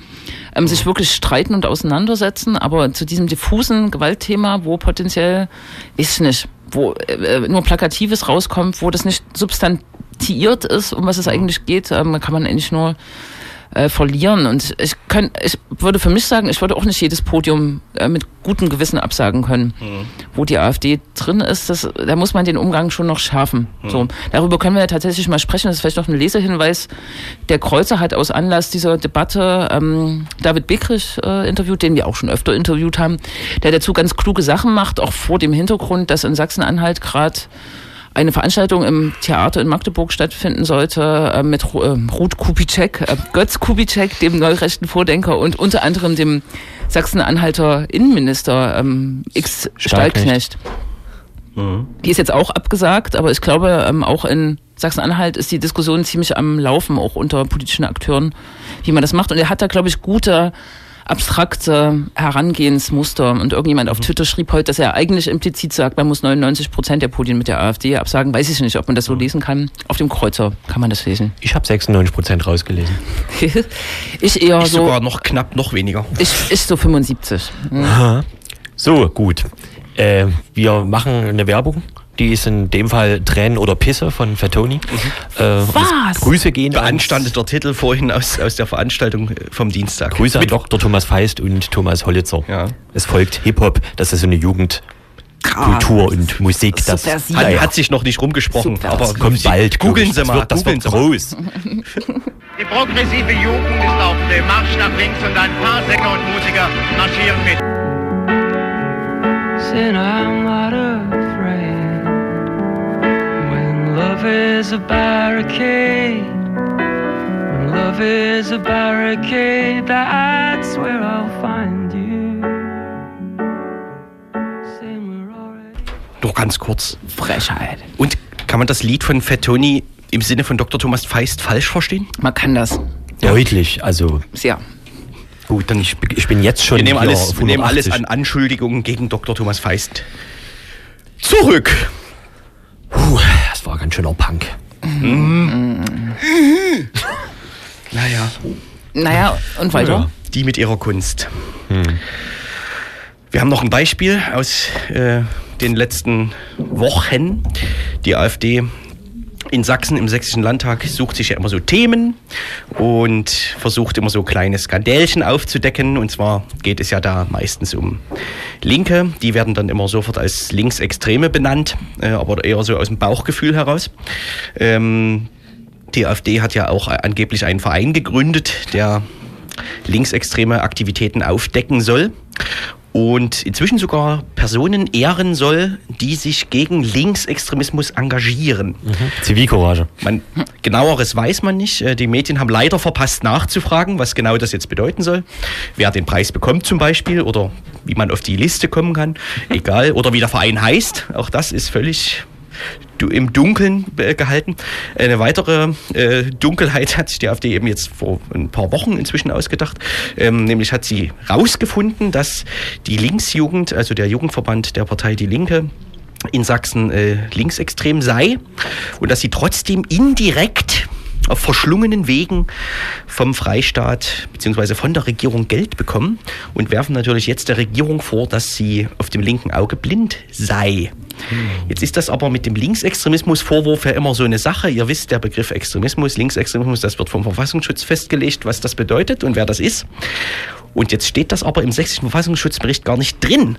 ähm, sich wirklich streiten und auseinandersetzen, aber zu diesem diffusen Gewaltthema, wo potenziell, ich nicht, wo äh, nur Plakatives rauskommt, wo das nicht substantiiert ist, um was es eigentlich geht, ähm, kann man eigentlich nur äh, verlieren. Und ich, kann, ich würde für mich sagen, ich würde auch nicht jedes Podium äh, mit gutem Gewissen absagen können. Mhm. Wo die AfD drin ist, das, da muss man den Umgang schon noch schärfen. Mhm. So, darüber können wir ja tatsächlich mal sprechen. Das ist vielleicht noch ein Lesehinweis. Der Kreuzer hat aus Anlass dieser Debatte ähm, David Beckrich äh, interviewt, den wir auch schon öfter interviewt haben, der dazu ganz kluge Sachen macht, auch vor dem Hintergrund, dass in Sachsen-Anhalt gerade eine Veranstaltung im Theater in Magdeburg stattfinden sollte äh, mit äh, Ruth Kubitschek, äh, Götz Kubitschek, dem neurechten Vordenker und unter anderem dem Sachsen-Anhalter Innenminister ähm, X Stallknecht. Mhm. Die ist jetzt auch abgesagt, aber ich glaube, ähm, auch in Sachsen-Anhalt ist die Diskussion ziemlich am Laufen, auch unter politischen Akteuren, wie man das macht. Und er hat da, glaube ich, gute abstrakte Herangehensmuster. Und irgendjemand auf mhm. Twitter schrieb heute, dass er eigentlich implizit sagt, man muss 99 Prozent der Podien mit der AfD absagen. Weiß ich nicht, ob man das so mhm. lesen kann. Auf dem Kreuzer kann man das lesen. Ich habe 96 Prozent rausgelesen. ich eher ich so. sogar noch knapp noch weniger. Ich, ich so 75. Mhm. So, gut. Äh, wir machen eine Werbung die ist in dem Fall Tränen oder Pisse von Fatoni. Mhm. Äh, Was? Grüße gehen Beanstandeter Titel vorhin aus, aus der Veranstaltung vom Dienstag. Grüße Mit an Dr. Thomas Feist und Thomas Hollitzer. Ja. Es folgt Hip-Hop, das ist so eine Jugend. Kultur und Musik, das hat, hat, sich noch nicht rumgesprochen, Super. aber kommt bald. Googeln Sie mal, das wird, das wird groß. Die progressive Jugend ist auf dem Marsch nach links und ein paar Sänger und Musiker marschieren mit. Sin, I'm not afraid. Love is a barricade. When love is a barricade, that's where I'll find you. Doch ganz kurz. Frechheit. Und kann man das Lied von Fettoni im Sinne von Dr. Thomas Feist falsch verstehen? Man kann das. Deutlich, also. Sehr. Gut, dann ich, ich bin jetzt schon. Wir nehmen, alles, wir nehmen alles an Anschuldigungen gegen Dr. Thomas Feist zurück. Puh, war ganz schöner Punk. Mhm. naja. Naja, und weiter? Ja, die mit ihrer Kunst. Hm. Wir haben noch ein Beispiel aus äh, den letzten Wochen. Die AfD in Sachsen im Sächsischen Landtag sucht sich ja immer so Themen und versucht immer so kleine Skandälchen aufzudecken. Und zwar geht es ja da meistens um Linke. Die werden dann immer sofort als Linksextreme benannt, äh, aber eher so aus dem Bauchgefühl heraus. Ähm, die AfD hat ja auch angeblich einen Verein gegründet, der linksextreme Aktivitäten aufdecken soll und inzwischen sogar Personen ehren soll, die sich gegen Linksextremismus engagieren. Mhm. Zivilcourage. Man, genaueres weiß man nicht. Äh, die Medien haben leider verpasst nachzufragen, was genau das jetzt bedeuten soll. Wer den Preis bekommt zum Beispiel oder wie man auf die Liste kommen kann. Egal. Oder wie der Verein heißt. Auch das ist völlig im Dunkeln äh, gehalten. Eine weitere äh, Dunkelheit hat sich die AfD eben jetzt vor ein paar Wochen inzwischen ausgedacht. Ähm, nämlich hat sie herausgefunden, dass die Linksjugend, also der Jugendverband der Partei Die Linke, in Sachsen äh, linksextrem sei und dass sie trotzdem indirekt auf verschlungenen Wegen vom Freistaat bzw. von der Regierung Geld bekommen und werfen natürlich jetzt der Regierung vor, dass sie auf dem linken Auge blind sei. Jetzt ist das aber mit dem Linksextremismus-Vorwurf ja immer so eine Sache. Ihr wisst, der Begriff Extremismus, Linksextremismus, das wird vom Verfassungsschutz festgelegt, was das bedeutet und wer das ist. Und jetzt steht das aber im sächsischen Verfassungsschutzbericht gar nicht drin.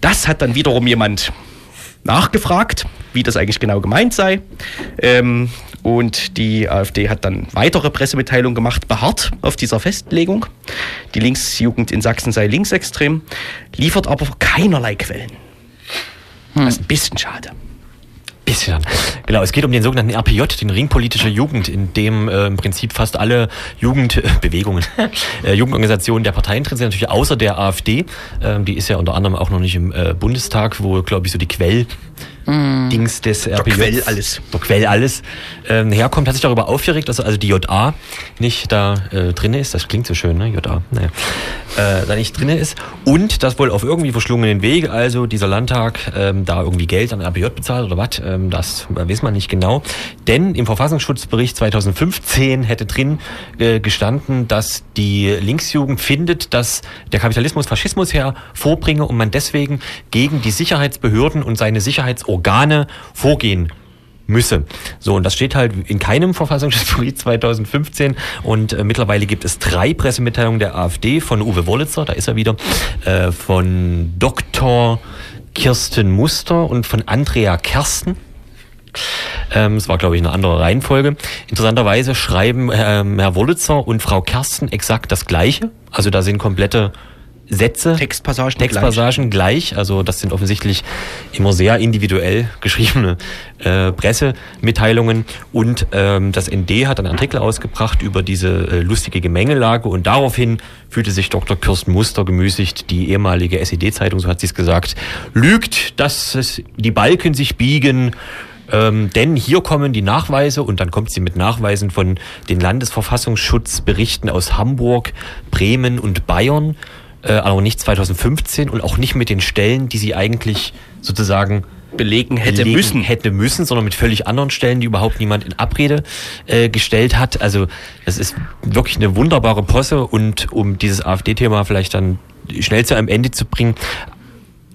Das hat dann wiederum jemand nachgefragt, wie das eigentlich genau gemeint sei. Ähm, und die AfD hat dann weitere Pressemitteilungen gemacht, beharrt auf dieser Festlegung. Die Linksjugend in Sachsen sei linksextrem, liefert aber keinerlei Quellen. Hm. Das ist ein bisschen schade. Bisschen. Genau, es geht um den sogenannten RPJ, den Ringpolitische Jugend, in dem äh, im Prinzip fast alle Jugendbewegungen, äh, Jugendorganisationen der Parteien drin sind, natürlich außer der AfD. Ähm, die ist ja unter anderem auch noch nicht im äh, Bundestag, wo, glaube ich, so die Quell Dings des RPJ. Quell alles. Der Quell alles ähm, herkommt, hat sich darüber aufgeregt, dass also die JA nicht da äh, drinne ist. Das klingt so schön, ne? JA. Naja. Äh, da nicht drinne ist. Und das wohl auf irgendwie verschlungenen Weg, also dieser Landtag ähm, da irgendwie Geld an RPJ bezahlt oder was, ähm, das weiß man nicht genau. Denn im Verfassungsschutzbericht 2015 hätte drin äh, gestanden, dass die Linksjugend findet, dass der Kapitalismus Faschismus hervorbringe und man deswegen gegen die Sicherheitsbehörden und seine Sicherheitsorgane vorgehen müsse. So, und das steht halt in keinem Verfassungsschutzbericht 2015 und äh, mittlerweile gibt es drei Pressemitteilungen der AfD von Uwe Wollitzer, da ist er wieder, äh, von Dr. Kirsten Muster und von Andrea Kersten. Ähm, es war, glaube ich, eine andere Reihenfolge. Interessanterweise schreiben ähm, Herr Wollitzer und Frau Kersten exakt das Gleiche. Also da sind komplette Sätze, Textpassagen Textpassagen gleich. Also das sind offensichtlich immer sehr individuell geschriebene äh, Pressemitteilungen. Und ähm, das ND hat einen Artikel ausgebracht über diese äh, lustige Gemengelage und daraufhin fühlte sich Dr. Kirsten Muster gemüßigt, die ehemalige SED-Zeitung, so hat sie es gesagt, lügt, dass es, die Balken sich biegen. Ähm, denn hier kommen die Nachweise und dann kommt sie mit Nachweisen von den Landesverfassungsschutzberichten aus Hamburg, Bremen und Bayern äh, aber nicht 2015 und auch nicht mit den Stellen, die sie eigentlich sozusagen belegen hätte belegen müssen. hätte müssen, sondern mit völlig anderen Stellen, die überhaupt niemand in Abrede äh, gestellt hat. Also das ist wirklich eine wunderbare Posse und um dieses AfD-Thema vielleicht dann schnell zu einem Ende zu bringen,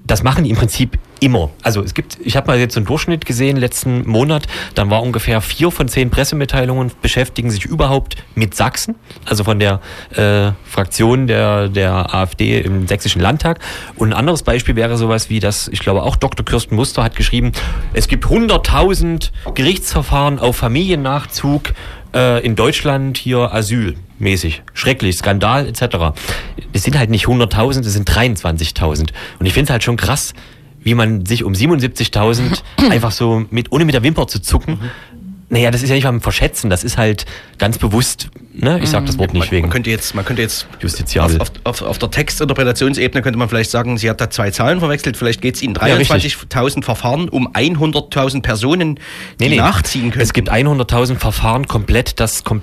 das machen die im Prinzip immer. Also es gibt, ich habe mal jetzt einen Durchschnitt gesehen letzten Monat, dann war ungefähr vier von zehn Pressemitteilungen beschäftigen sich überhaupt mit Sachsen, also von der äh, Fraktion der, der AfD im sächsischen Landtag. Und ein anderes Beispiel wäre sowas wie das, ich glaube auch Dr. Kirsten Muster hat geschrieben, es gibt 100.000 Gerichtsverfahren auf Familiennachzug äh, in Deutschland hier asylmäßig. Schrecklich, Skandal etc. Es sind halt nicht 100.000, es sind 23.000. Und ich finde es halt schon krass, wie man sich um 77.000 einfach so mit, ohne mit der Wimper zu zucken, naja, das ist ja nicht mal ein Verschätzen, das ist halt ganz bewusst, ne? Ich sag das Wort nicht man, wegen man könnte jetzt, man könnte jetzt justiziabel. auf, auf, auf der Textinterpretationsebene könnte man vielleicht sagen, sie hat da zwei Zahlen verwechselt. Vielleicht geht es in Ja, richtig. 23.000 Verfahren um 100.000 Personen, die Nee, nee. nachziehen können. Es gibt 100.000 Verfahren komplett das kom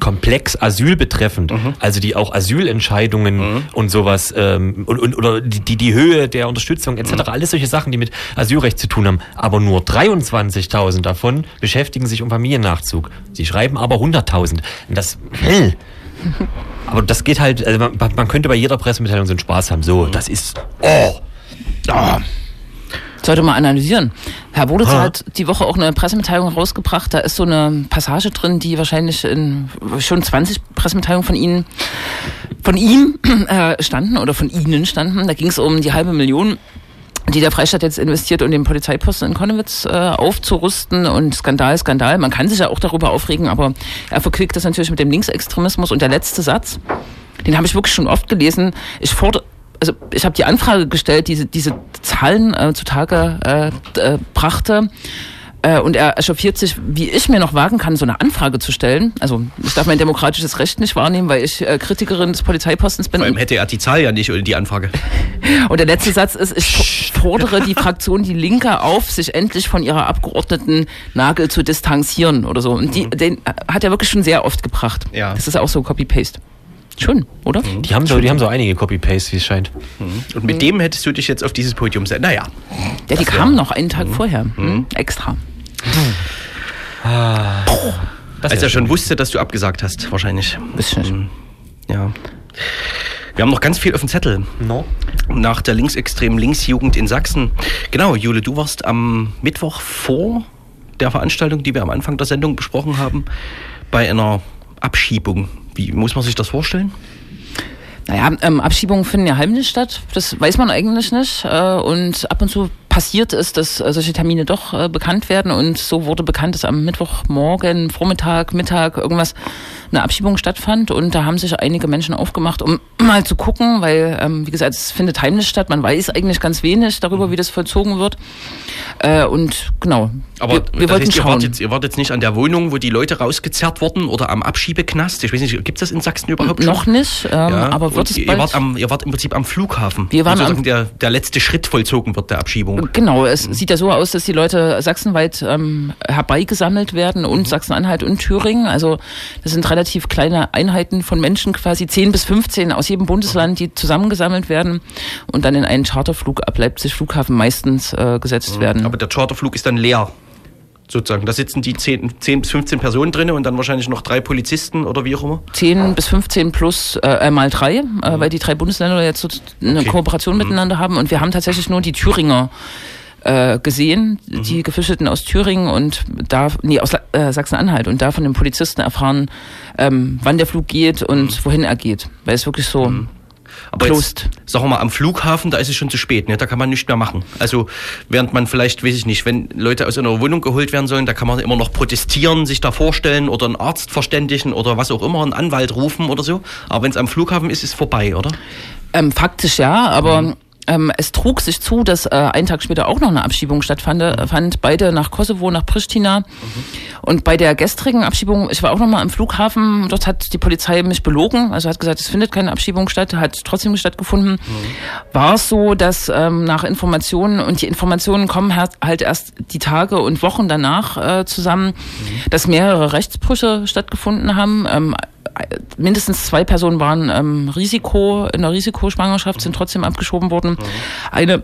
komplex Asyl betreffend, Mhm. also die auch Asylentscheidungen und sowas ähm, und, und oder die, die Höhe der Unterstützung etc. Mhm. Alles solche Sachen, die mit Asylrecht zu tun haben. Aber nur 23.000 davon beschäftigen sich um Familiennachzug. Sie schreiben aber 100.000. Und Das hell. Aber das geht halt, also man, man könnte bei jeder Pressemitteilung so einen Spaß haben. Mhm. So, das ist, oh, ah, Sollte mal analysieren. Herr Boditz hat die Woche auch eine Pressemitteilung rausgebracht. Da ist so eine Passage drin, die wahrscheinlich in schon 20 Pressemitteilungen von Ihnen, von ihm äh, standen oder von Ihnen standen. Da ging es um die halbe Million die der Freistaat jetzt investiert, um den Polizeiposten in Konnewitz äh, aufzurüsten und Skandal, Skandal. Man kann sich ja auch darüber aufregen, aber er verquickt das natürlich mit dem Linksextremismus. Und der letzte Satz, den habe ich wirklich schon oft gelesen. Ich fordere, also ich habe die Anfrage gestellt, diese diese Zahlen äh, zutage äh, äh, brachte. Äh, und er echauffiert sich, wie ich mir noch wagen kann, so eine Anfrage zu stellen. Also ich darf mein demokratisches Recht nicht wahrnehmen, weil ich äh, Kritikerin des Polizeipostens bin. Vor allem hätte er die Zahl ja nicht oder die Anfrage. Und der letzte Satz ist, ich fordere die Fraktion Die Linke auf, sich endlich von ihrer Abgeordneten Nagel zu distanzieren oder so. Und die, den hat er wirklich schon sehr oft gebracht. Ja. Das ist auch so Copy-Paste. Schon, oder? die haben so, die haben so einige Copy-Paste, wie es scheint. Und Mhm. mit dem hättest du dich jetzt auf dieses Podium setzen. Naja. Ja, die kamen noch einen Tag vorher. Hm? Extra. Das Als er schon wusste, dass du abgesagt hast, wahrscheinlich. Bisschen. Ja. Wir haben noch ganz viel auf dem Zettel. No. Nach der linksextremen Linksjugend in Sachsen. Genau, Jule, du warst am Mittwoch vor der Veranstaltung, die wir am Anfang der Sendung besprochen haben, bei einer Abschiebung. Wie muss man sich das vorstellen? Naja, ähm, Abschiebungen finden ja heimlich statt. Das weiß man eigentlich nicht. Äh, und ab und zu passiert es, dass äh, solche Termine doch äh, bekannt werden. Und so wurde bekannt, dass am Mittwochmorgen, Vormittag, Mittag irgendwas eine Abschiebung stattfand. Und da haben sich einige Menschen aufgemacht, um mal zu gucken, weil, ähm, wie gesagt, es findet heimlich statt. Man weiß eigentlich ganz wenig darüber, wie das vollzogen wird. Äh, und genau, Aber wir, wir das wollten heißt, ihr, wart jetzt, ihr wart jetzt nicht an der Wohnung, wo die Leute rausgezerrt wurden oder am Abschiebeknast. Ich weiß nicht, gibt es das in Sachsen überhaupt schon? Noch nicht, ähm, Ja, aber wird und es ihr, bald... wart am, ihr wart im Prinzip am Flughafen. Wir waren wo sozusagen am- der, der letzte Schritt vollzogen wird der Abschiebung. Genau, es sieht ja so aus, dass die Leute sachsenweit ähm, herbeigesammelt werden und Sachsen-Anhalt und Thüringen. Also das sind relativ kleine Einheiten von Menschen, quasi 10 bis 15 aus jedem Bundesland, die zusammengesammelt werden und dann in einen Charterflug ab Leipzig Flughafen meistens äh, gesetzt werden. Aber der Charterflug ist dann leer. Sozusagen. Da sitzen die 10, 10 bis 15 Personen drin und dann wahrscheinlich noch drei Polizisten oder wie auch immer. 10 bis 15 plus äh, mal drei, äh, weil die drei Bundesländer jetzt so eine Okay. Kooperation miteinander haben. Und wir haben tatsächlich nur die Thüringer äh, gesehen, die Geflüchteten aus Thüringen und da, nee, aus äh, Sachsen-Anhalt und da von den Polizisten erfahren, ähm, wann der Flug geht und wohin er geht. Weil es wirklich so Aber jetzt, sagen wir mal, am Flughafen, da ist es schon zu spät, ne? da kann man nichts mehr machen. Also während man vielleicht, weiß ich nicht, wenn Leute aus einer Wohnung geholt werden sollen, da kann man immer noch protestieren, sich da vorstellen oder einen Arzt verständigen oder was auch immer, einen Anwalt rufen oder so. Aber wenn es am Flughafen ist, ist es vorbei, oder? Ähm, faktisch ja, aber ähm, es trug sich zu, dass äh, einen Tag später auch noch eine Abschiebung stattfand, äh, fand beide nach Kosovo, nach Pristina. Und bei der gestrigen Abschiebung, ich war auch noch mal am Flughafen, dort hat die Polizei mich belogen, also hat gesagt, es findet keine Abschiebung statt, hat trotzdem stattgefunden. War es so, dass ähm, nach Informationen, und die Informationen kommen halt erst die Tage und Wochen danach äh, zusammen, dass mehrere Rechtsbrüche stattgefunden haben. Ähm, mindestens zwei Personen waren ähm, Risiko in der Risikoschwangerschaft, sind trotzdem abgeschoben worden. Eine äh,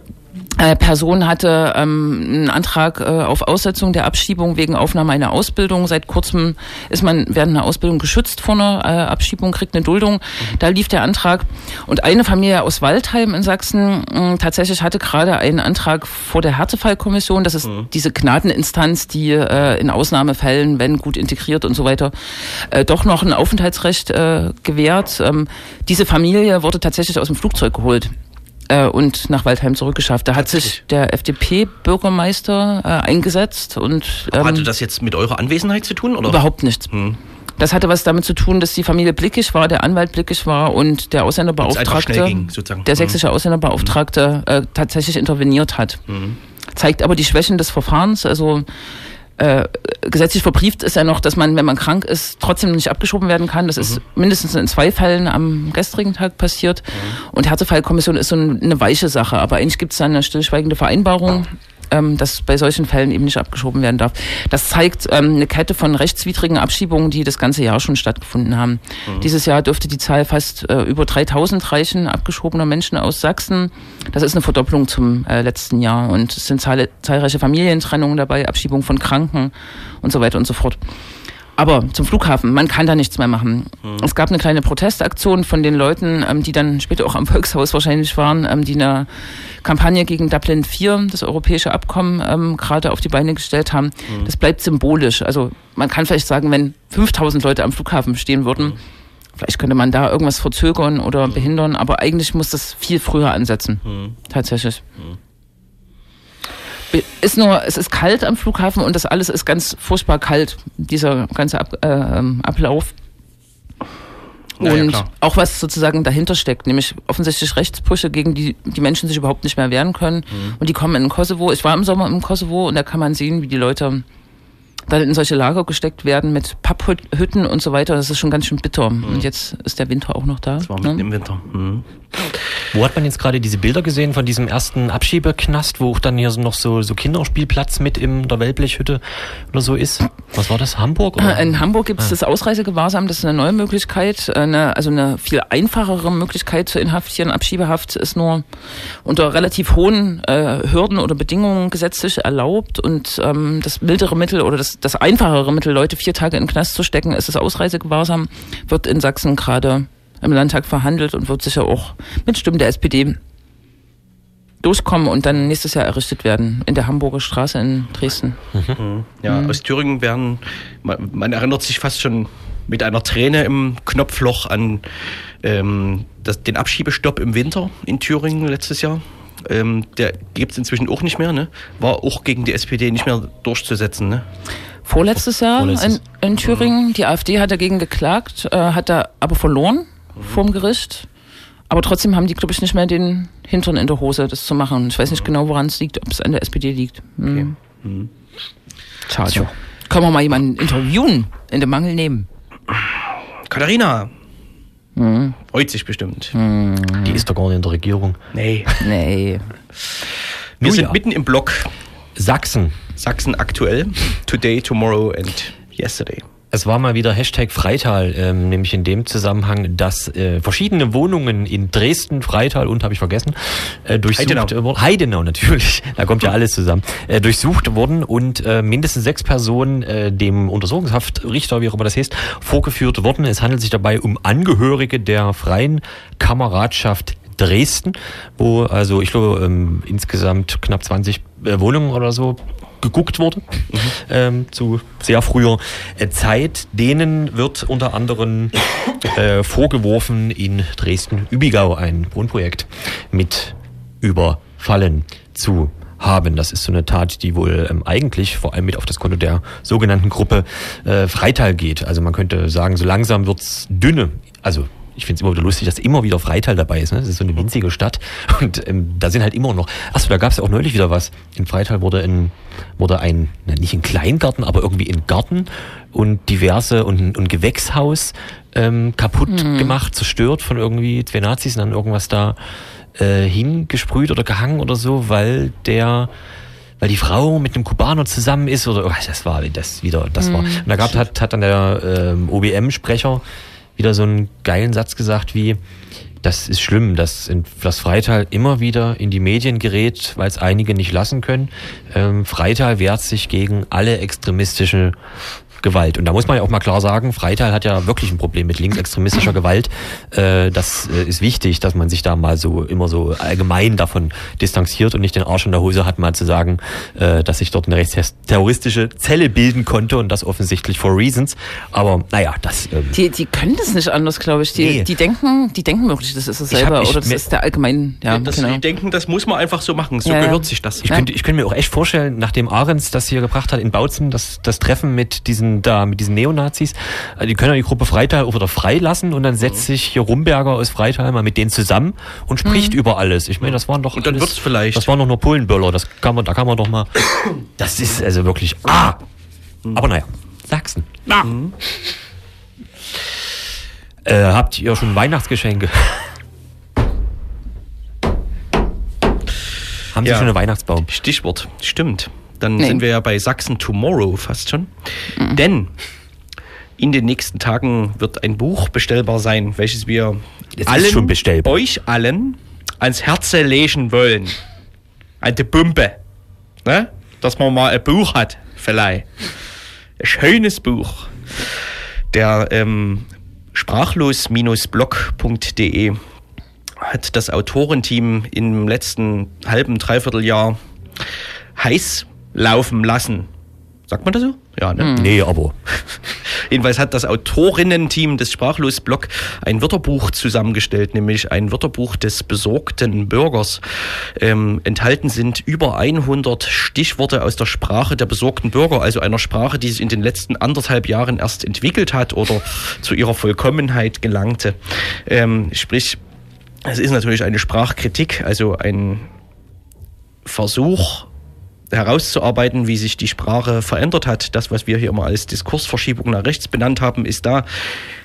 Person hatte ähm, einen Antrag äh, auf Aussetzung der Abschiebung wegen Aufnahme einer Ausbildung. Seit kurzem ist man während einer Ausbildung geschützt vor einer äh, Abschiebung, kriegt eine Duldung. Da lief der Antrag. Und eine Familie aus Waldheim in Sachsen mh, tatsächlich hatte gerade einen Antrag vor der Härtefallkommission. Das ist diese Gnadeninstanz, die äh, in Ausnahmefällen, wenn gut integriert und so weiter, äh, doch noch ein Aufenthaltsrecht äh, gewährt. Ähm, diese Familie wurde tatsächlich aus dem Flugzeug geholt äh, und nach Waldheim zurückgeschafft. Da hat sich der FDP-Bürgermeister äh, eingesetzt und ähm, Hatte das jetzt mit eurer Anwesenheit zu tun? Oder? überhaupt nichts. Das hatte was damit zu tun, dass die Familie blickig war, der Anwalt blickig war und der Ausländerbeauftragte, ging, der Mhm. sächsische Ausländerbeauftragte äh, tatsächlich interveniert hat. Zeigt aber die Schwächen des Verfahrens. Also äh, gesetzlich verbrieft ist ja noch, dass man, wenn man krank ist, trotzdem nicht abgeschoben werden kann. Das ist mindestens in zwei Fällen am gestrigen Tag passiert. Und Härtefallkommission ist so ein- eine weiche Sache. Aber eigentlich gibt es da eine stillschweigende Vereinbarung, ähm, dass bei solchen Fällen eben nicht abgeschoben werden darf. Das zeigt ähm, eine Kette von rechtswidrigen Abschiebungen, die das ganze Jahr schon stattgefunden haben. Dieses Jahr dürfte die Zahl fast äh, über 3000 reichen, abgeschobener Menschen aus Sachsen. Das ist eine Verdopplung zum äh, letzten Jahr. Und es sind zahle- zahlreiche Familientrennungen dabei, Abschiebung von Kranken und so weiter und so fort. Aber zum Flughafen, man kann da nichts mehr machen. Es gab eine kleine Protestaktion von den Leuten, ähm, die dann später auch am Volkshaus wahrscheinlich waren, ähm, die eine Kampagne gegen Dublin 4, das europäische Abkommen, ähm, gerade auf die Beine gestellt haben. Das bleibt symbolisch. Also man kann vielleicht sagen, wenn 5000 Leute am Flughafen stehen würden, vielleicht könnte man da irgendwas verzögern oder behindern, aber eigentlich muss das viel früher ansetzen. Tatsächlich. Ist nur, es ist kalt am Flughafen und das alles ist ganz furchtbar kalt, dieser ganze Ab, äh, ähm, Ablauf. Ja, ja, und klar. auch was sozusagen dahinter steckt, nämlich offensichtlich Rechtsbrüche, gegen die die Menschen sich überhaupt nicht mehr wehren können. Mhm. Und die kommen in den Kosovo. Ich war im Sommer im Kosovo und da kann man sehen, wie die Leute dann in solche Lager gesteckt werden mit Papphütten und so weiter. Das ist schon ganz schön bitter. Und jetzt ist der Winter auch noch da. Mhm. Das war ne? mitten im Winter. Mhm. Wo hat man jetzt gerade diese Bilder gesehen von diesem ersten Abschiebeknast, wo auch dann hier so noch so, so Kinderspielplatz mit in der Wellblechhütte oder so ist? Was war das? Hamburg? Oder? In Hamburg gibt es das Ausreisegewahrsam, das ist eine neue Möglichkeit, eine, also eine viel einfachere Möglichkeit zu inhaftieren. Abschiebehaft ist nur unter relativ hohen äh, Hürden oder Bedingungen gesetzlich erlaubt und ähm, das mildere Mittel oder das, das einfachere Mittel, Leute vier Tage in den Knast zu stecken, ist das Ausreisegewahrsam, wird in Sachsen gerade im Landtag verhandelt und wird sicher auch mit Stimmen der SPD durchkommen und dann nächstes Jahr errichtet werden in der Hamburger Straße in Dresden. Ja, Mhm. aus Thüringen werden, man, man erinnert sich fast schon mit einer Träne im Knopfloch an ähm, das, den Abschiebestopp im Winter in Thüringen letztes Jahr. Ähm, der gibt es inzwischen auch nicht mehr, ne? War auch gegen die SPD nicht mehr durchzusetzen, ne? Vorletztes Jahr Vorletztes. In, in Thüringen. Die AfD hat dagegen geklagt, äh, hat da aber verloren vorm Gericht. Aber trotzdem haben die, glaube ich, nicht mehr den Hintern in der Hose, das zu machen. Ich weiß nicht genau, woran es liegt, ob es an der SPD liegt. Hm. Schade. Können wir mal jemanden interviewen, in den Mangel nehmen. Katharina! Mhm. Freut sich bestimmt. Die ist doch gar nicht in der Regierung. Nee. Nee. Wir Nun sind ja. mitten im Block Sachsen. Sachsen aktuell. Today, tomorrow and yesterday. Es war mal wieder Hashtag Freital, ähm, nämlich in dem Zusammenhang, dass äh, verschiedene Wohnungen in Dresden, Freital und, habe ich vergessen, äh, durchsucht Heidenau. wurden. Heidenau natürlich, da kommt ja alles zusammen. Äh, durchsucht wurden und äh, mindestens sechs Personen äh, dem Untersuchungshaftrichter, wie auch immer das heißt, vorgeführt wurden. Es handelt sich dabei um Angehörige der Freien Kameradschaft Dresden, wo also ich glaube ähm, insgesamt knapp 20 äh, Wohnungen oder so geguckt wurde ähm, zu sehr früher Zeit. Denen wird unter anderem äh, vorgeworfen, in Dresden-Übigau ein Wohnprojekt mit überfallen zu haben. Das ist so eine Tat, die wohl ähm, eigentlich vor allem mit auf das Konto der sogenannten Gruppe äh, Freital geht. Also man könnte sagen, so langsam wird's dünne. Also ich finde es immer wieder lustig, dass immer wieder Freital dabei ist. Ne? Das ist so eine winzige Stadt und ähm, da sind halt immer noch. Achso, da gab es ja auch neulich wieder was. In Freital wurde ein wurde ein na, nicht ein Kleingarten, aber irgendwie ein Garten und diverse und ein, Gewächshaus ähm, kaputt gemacht, zerstört von irgendwie zwei Nazis und dann irgendwas da äh, hingesprüht oder gehangen oder so, weil der weil die Frau mit einem Kubaner zusammen ist oder oh, das war das wieder das war und da gab hat hat dann der ähm, OBM Sprecher wieder so einen geilen Satz gesagt wie das ist schlimm, dass das Freital immer wieder in die Medien gerät, weil es einige nicht lassen können. Ähm, Freital wehrt sich gegen alle extremistische Gewalt. Und da muss man ja auch mal klar sagen, Freital hat ja wirklich ein Problem mit linksextremistischer Gewalt. Äh, das äh, ist wichtig, dass man sich da mal so immer so allgemein davon distanziert und nicht den Arsch in der Hose hat, mal zu sagen, äh, dass sich dort eine rechtsterroristische Zelle bilden konnte und das offensichtlich for reasons. Aber naja, das ähm, Die, die können das nicht anders, glaube ich. Die, Nee. die denken, die denken wirklich, das ist es Ich hab- selber ich- oder das mir- ist der allgemein. Ja, das, genau. Die denken, das muss man einfach so machen. So Ja, ja. gehört sich das. Ich könnte, ich könnte mir auch echt vorstellen, nachdem Ahrens das hier gebracht hat in Bautzen, das, das Treffen mit diesen da, mit diesen Neonazis, äh, die können ja die Gruppe Freital auch wieder freilassen und dann setzt sich hier Rumberger aus Freital mal mit denen zusammen und spricht über alles. Ich meine, das waren doch Und dann alles, wird's vielleicht. Das waren doch nur Polenböller, das kann man, da kann man doch mal, das ist also wirklich, ah! Aber naja, Sachsen. Ah. Äh, habt ihr schon Weihnachtsgeschenke? Haben Sie Ja. schon einen Weihnachtsbaum? Stichwort, stimmt. Dann Nee. sind wir ja bei Sachsen Tomorrow fast schon. Denn in den nächsten Tagen wird ein Buch bestellbar sein, welches wir ist allen, euch allen ans Herze legen wollen. Eine Pumpe. Ne? Dass man mal ein Buch hat, vielleicht. Ein schönes Buch. Der ähm, sprachlos-blog.de hat das Autorenteam im letzten halben, dreiviertel Jahr heiß laufen lassen. Sagt man das so? Ja, ne? Nee, aber. Jedenfalls hat das Autorinnen-Team des Sprachlos-Blog ein Wörterbuch zusammengestellt, nämlich ein Wörterbuch des besorgten Bürgers. Ähm, enthalten sind über 100 Stichworte aus der Sprache der besorgten Bürger, also einer Sprache, die sich in den letzten anderthalb Jahren erst entwickelt hat oder zu ihrer Vollkommenheit gelangte. Ähm, sprich, es ist natürlich eine Sprachkritik, also ein Versuch, herauszuarbeiten, wie sich die Sprache verändert hat. Das, was wir hier immer als Diskursverschiebung nach rechts benannt haben, ist da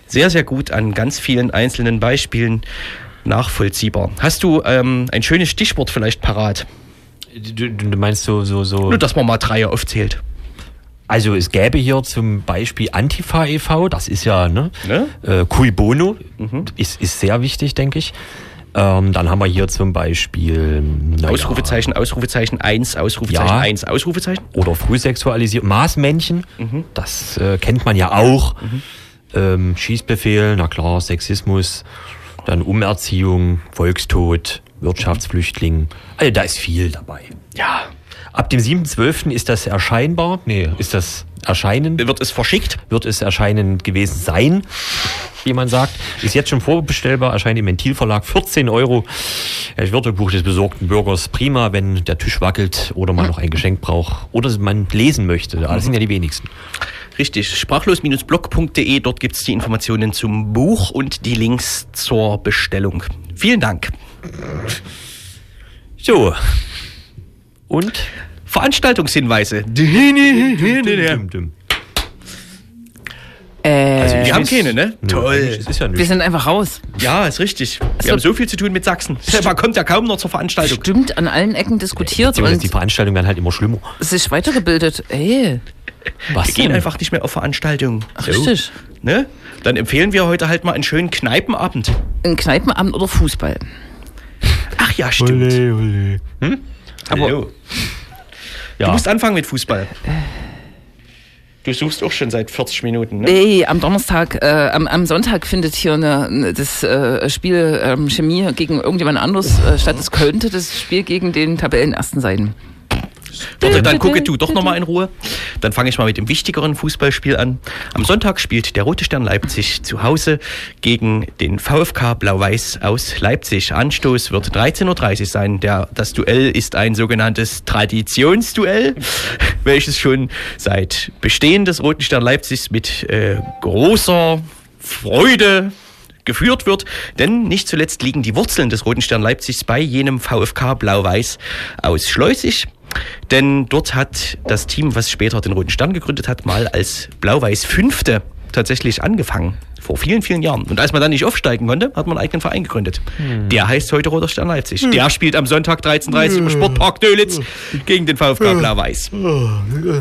sehr, sehr gut an ganz vielen einzelnen Beispielen nachvollziehbar. Hast du ähm, ein schönes Stichwort vielleicht parat? Du, du meinst so, so, so. Nur, dass man mal Dreier aufzählt. Also es gäbe hier zum Beispiel Antifa e.V., das ist ja, ne? Ne? Äh, Cui Bono ist, ist sehr wichtig, denke ich. Ähm, dann haben wir hier zum Beispiel naja, Ausrufezeichen, Ausrufezeichen 1, Ausrufezeichen Ja. 1, Ausrufezeichen. oder Frühsexualisierung, Maßmännchen, das äh, kennt man ja auch. Ähm, Schießbefehl, na klar, Sexismus, dann Umerziehung, Volkstod, Wirtschaftsflüchtling. Also da ist viel dabei. Ja. Ab dem 7.12. ist das erscheinbar. Nee, ist das erscheinen? Wird es verschickt? Wird es erscheinen gewesen sein, wie man sagt. Ist jetzt schon vorbestellbar, erscheint im Ventilverlag 14 Euro. Das Wörterbuch des besorgten Bürgers. Prima, wenn der Tisch wackelt oder man noch ein Geschenk braucht oder man lesen möchte. Das sind ja die wenigsten. Richtig. Sprachlos-blog.de, dort gibt es die Informationen zum Buch und die Links zur Bestellung. Vielen Dank. So. Und? Veranstaltungshinweise. Düm. Äh, Also Wir haben keine, ne? Nö, Toll. Ist ja Wir sind einfach raus. Ja, ist richtig. Wir Also- haben so viel zu tun mit Sachsen. Man kommt ja kaum noch zur Veranstaltung. Stimmt, an allen Ecken diskutiert Beziehungsweise die und Veranstaltungen werden halt immer schlimmer. sich weitergebildet. Ey, Was Wir gehen denn? einfach nicht mehr auf Veranstaltungen. So. richtig. Ne? Dann empfehlen wir heute halt mal einen schönen Kneipenabend. Ein Kneipenabend oder Fußball. Ach ja, stimmt. Ole, ole. Hm? Aber- Hallo. Ja. Du musst anfangen mit Fußball. Du suchst auch schon seit 40 Minuten, ne? Nee, am Donnerstag, äh, am, am Sonntag findet hier eine, eine, das äh, Spiel ähm, Chemie gegen irgendjemand anderes äh, statt. Es könnte das Spiel gegen den Tabellenersten sein. Warte, dann gucke du doch nochmal in Ruhe. Dann fange ich mal mit dem wichtigeren Fußballspiel an. Am Sonntag spielt der Rote Stern Leipzig zu Hause gegen den VfK Blau-Weiß aus Leipzig. Anstoß wird 13.30 Uhr sein. Der, das Duell ist ein sogenanntes Traditionsduell, welches schon seit Bestehen des Roten Stern Leipzigs mit äh, großer Freude geführt wird, denn nicht zuletzt liegen die Wurzeln des Roten Stern Leipzigs bei jenem VfK Blau-Weiß aus Schleusig. Denn dort hat das Team, was später den Roten Stern gegründet hat, mal als Blau-Weiß Fünfte tatsächlich angefangen. Vor vielen, vielen Jahren. Und als man dann nicht aufsteigen konnte, hat man einen eigenen Verein gegründet. Der heißt heute Roter Stern Leipzig. Der spielt am Sonntag 13.30 Uhr im Sportpark Dölitz gegen den VfK Blau-Weiß.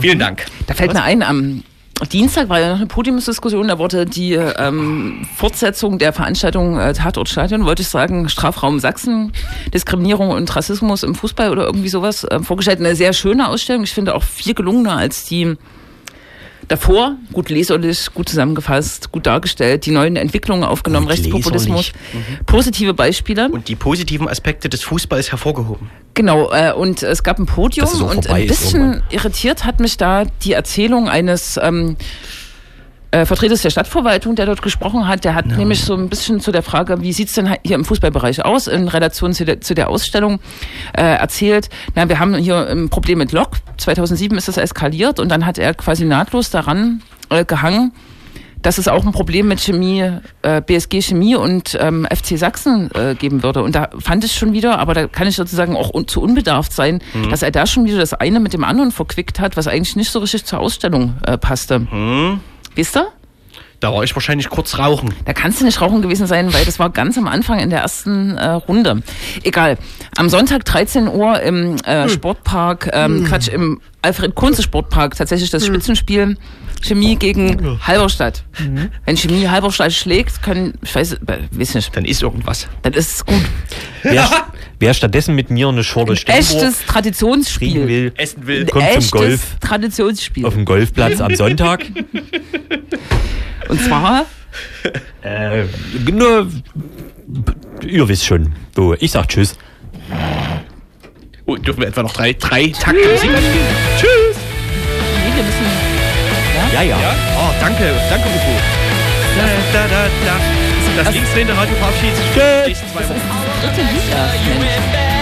Vielen Dank. Da fällt mir ein, am Dienstag war ja noch eine Podiumsdiskussion, da wurde die ähm, Fortsetzung der Veranstaltung äh, Tatort Stadion, wollte ich sagen, Strafraum Sachsen, Diskriminierung und Rassismus im Fußball oder irgendwie sowas äh, vorgestellt. Eine sehr schöne Ausstellung, ich finde auch viel gelungener als die davor. Gut leserlich, gut zusammengefasst, gut dargestellt, die neuen Entwicklungen aufgenommen, Gut Rechtspopulismus, positive Beispiele. Und die positiven Aspekte des Fußballs hervorgehoben. Genau, äh, und es gab ein Podium und ein bisschen irritiert hat mich da die Erzählung eines ähm, äh, Vertreters der Stadtverwaltung, der dort gesprochen hat. Der hat nämlich so ein bisschen zu der Frage, wie sieht's denn hier im Fußballbereich aus, in Relation zu der, zu der Ausstellung äh, erzählt. Na, wir haben hier ein Problem mit Lok. 2007 ist das eskaliert und dann hat er quasi nahtlos daran äh, gehangen, dass es auch ein Problem mit Chemie, äh, BSG Chemie und ähm, FC Sachsen äh, geben würde. Und da fand ich schon wieder, aber da kann ich sozusagen auch un zu unbedarft sein, dass er da schon wieder das eine mit dem anderen verquickt hat, was eigentlich nicht so richtig zur Ausstellung äh, passte. Wisst ihr? Da war ich wahrscheinlich kurz rauchen. Da kannst du nicht rauchen gewesen sein, weil das war ganz am Anfang in der ersten äh, Runde. Egal. Am Sonntag 13 Uhr im äh, Sportpark, ähm, Quatsch, im Alfred-Kunze-Sportpark tatsächlich das Spitzenspiel Chemie gegen Halberstadt. Wenn Chemie Halberstadt schlägt, können, ich weiß, äh, weiß nicht, Dann ist irgendwas. das ist gut. Wer, wer stattdessen mit mir eine Schorle Steinbohr Echtes Traditionsspiel. will, Essen will. kommt zum Golf Traditionsspiel. auf dem Golfplatz am Sonntag. Und zwar, äh, nur, ihr wisst schon. So, ich sag Tschüss. Oh, dürfen wir etwa noch drei, drei Takte Musik spielen? Tschüss. nee, wir müssen, Ja, ja. Ja? Oh, danke, danke, Ufo. Da, da, da, da. Das linksdrehende Radio verabschiedet sich die nächsten zwei Wochen. dritte. Mensch.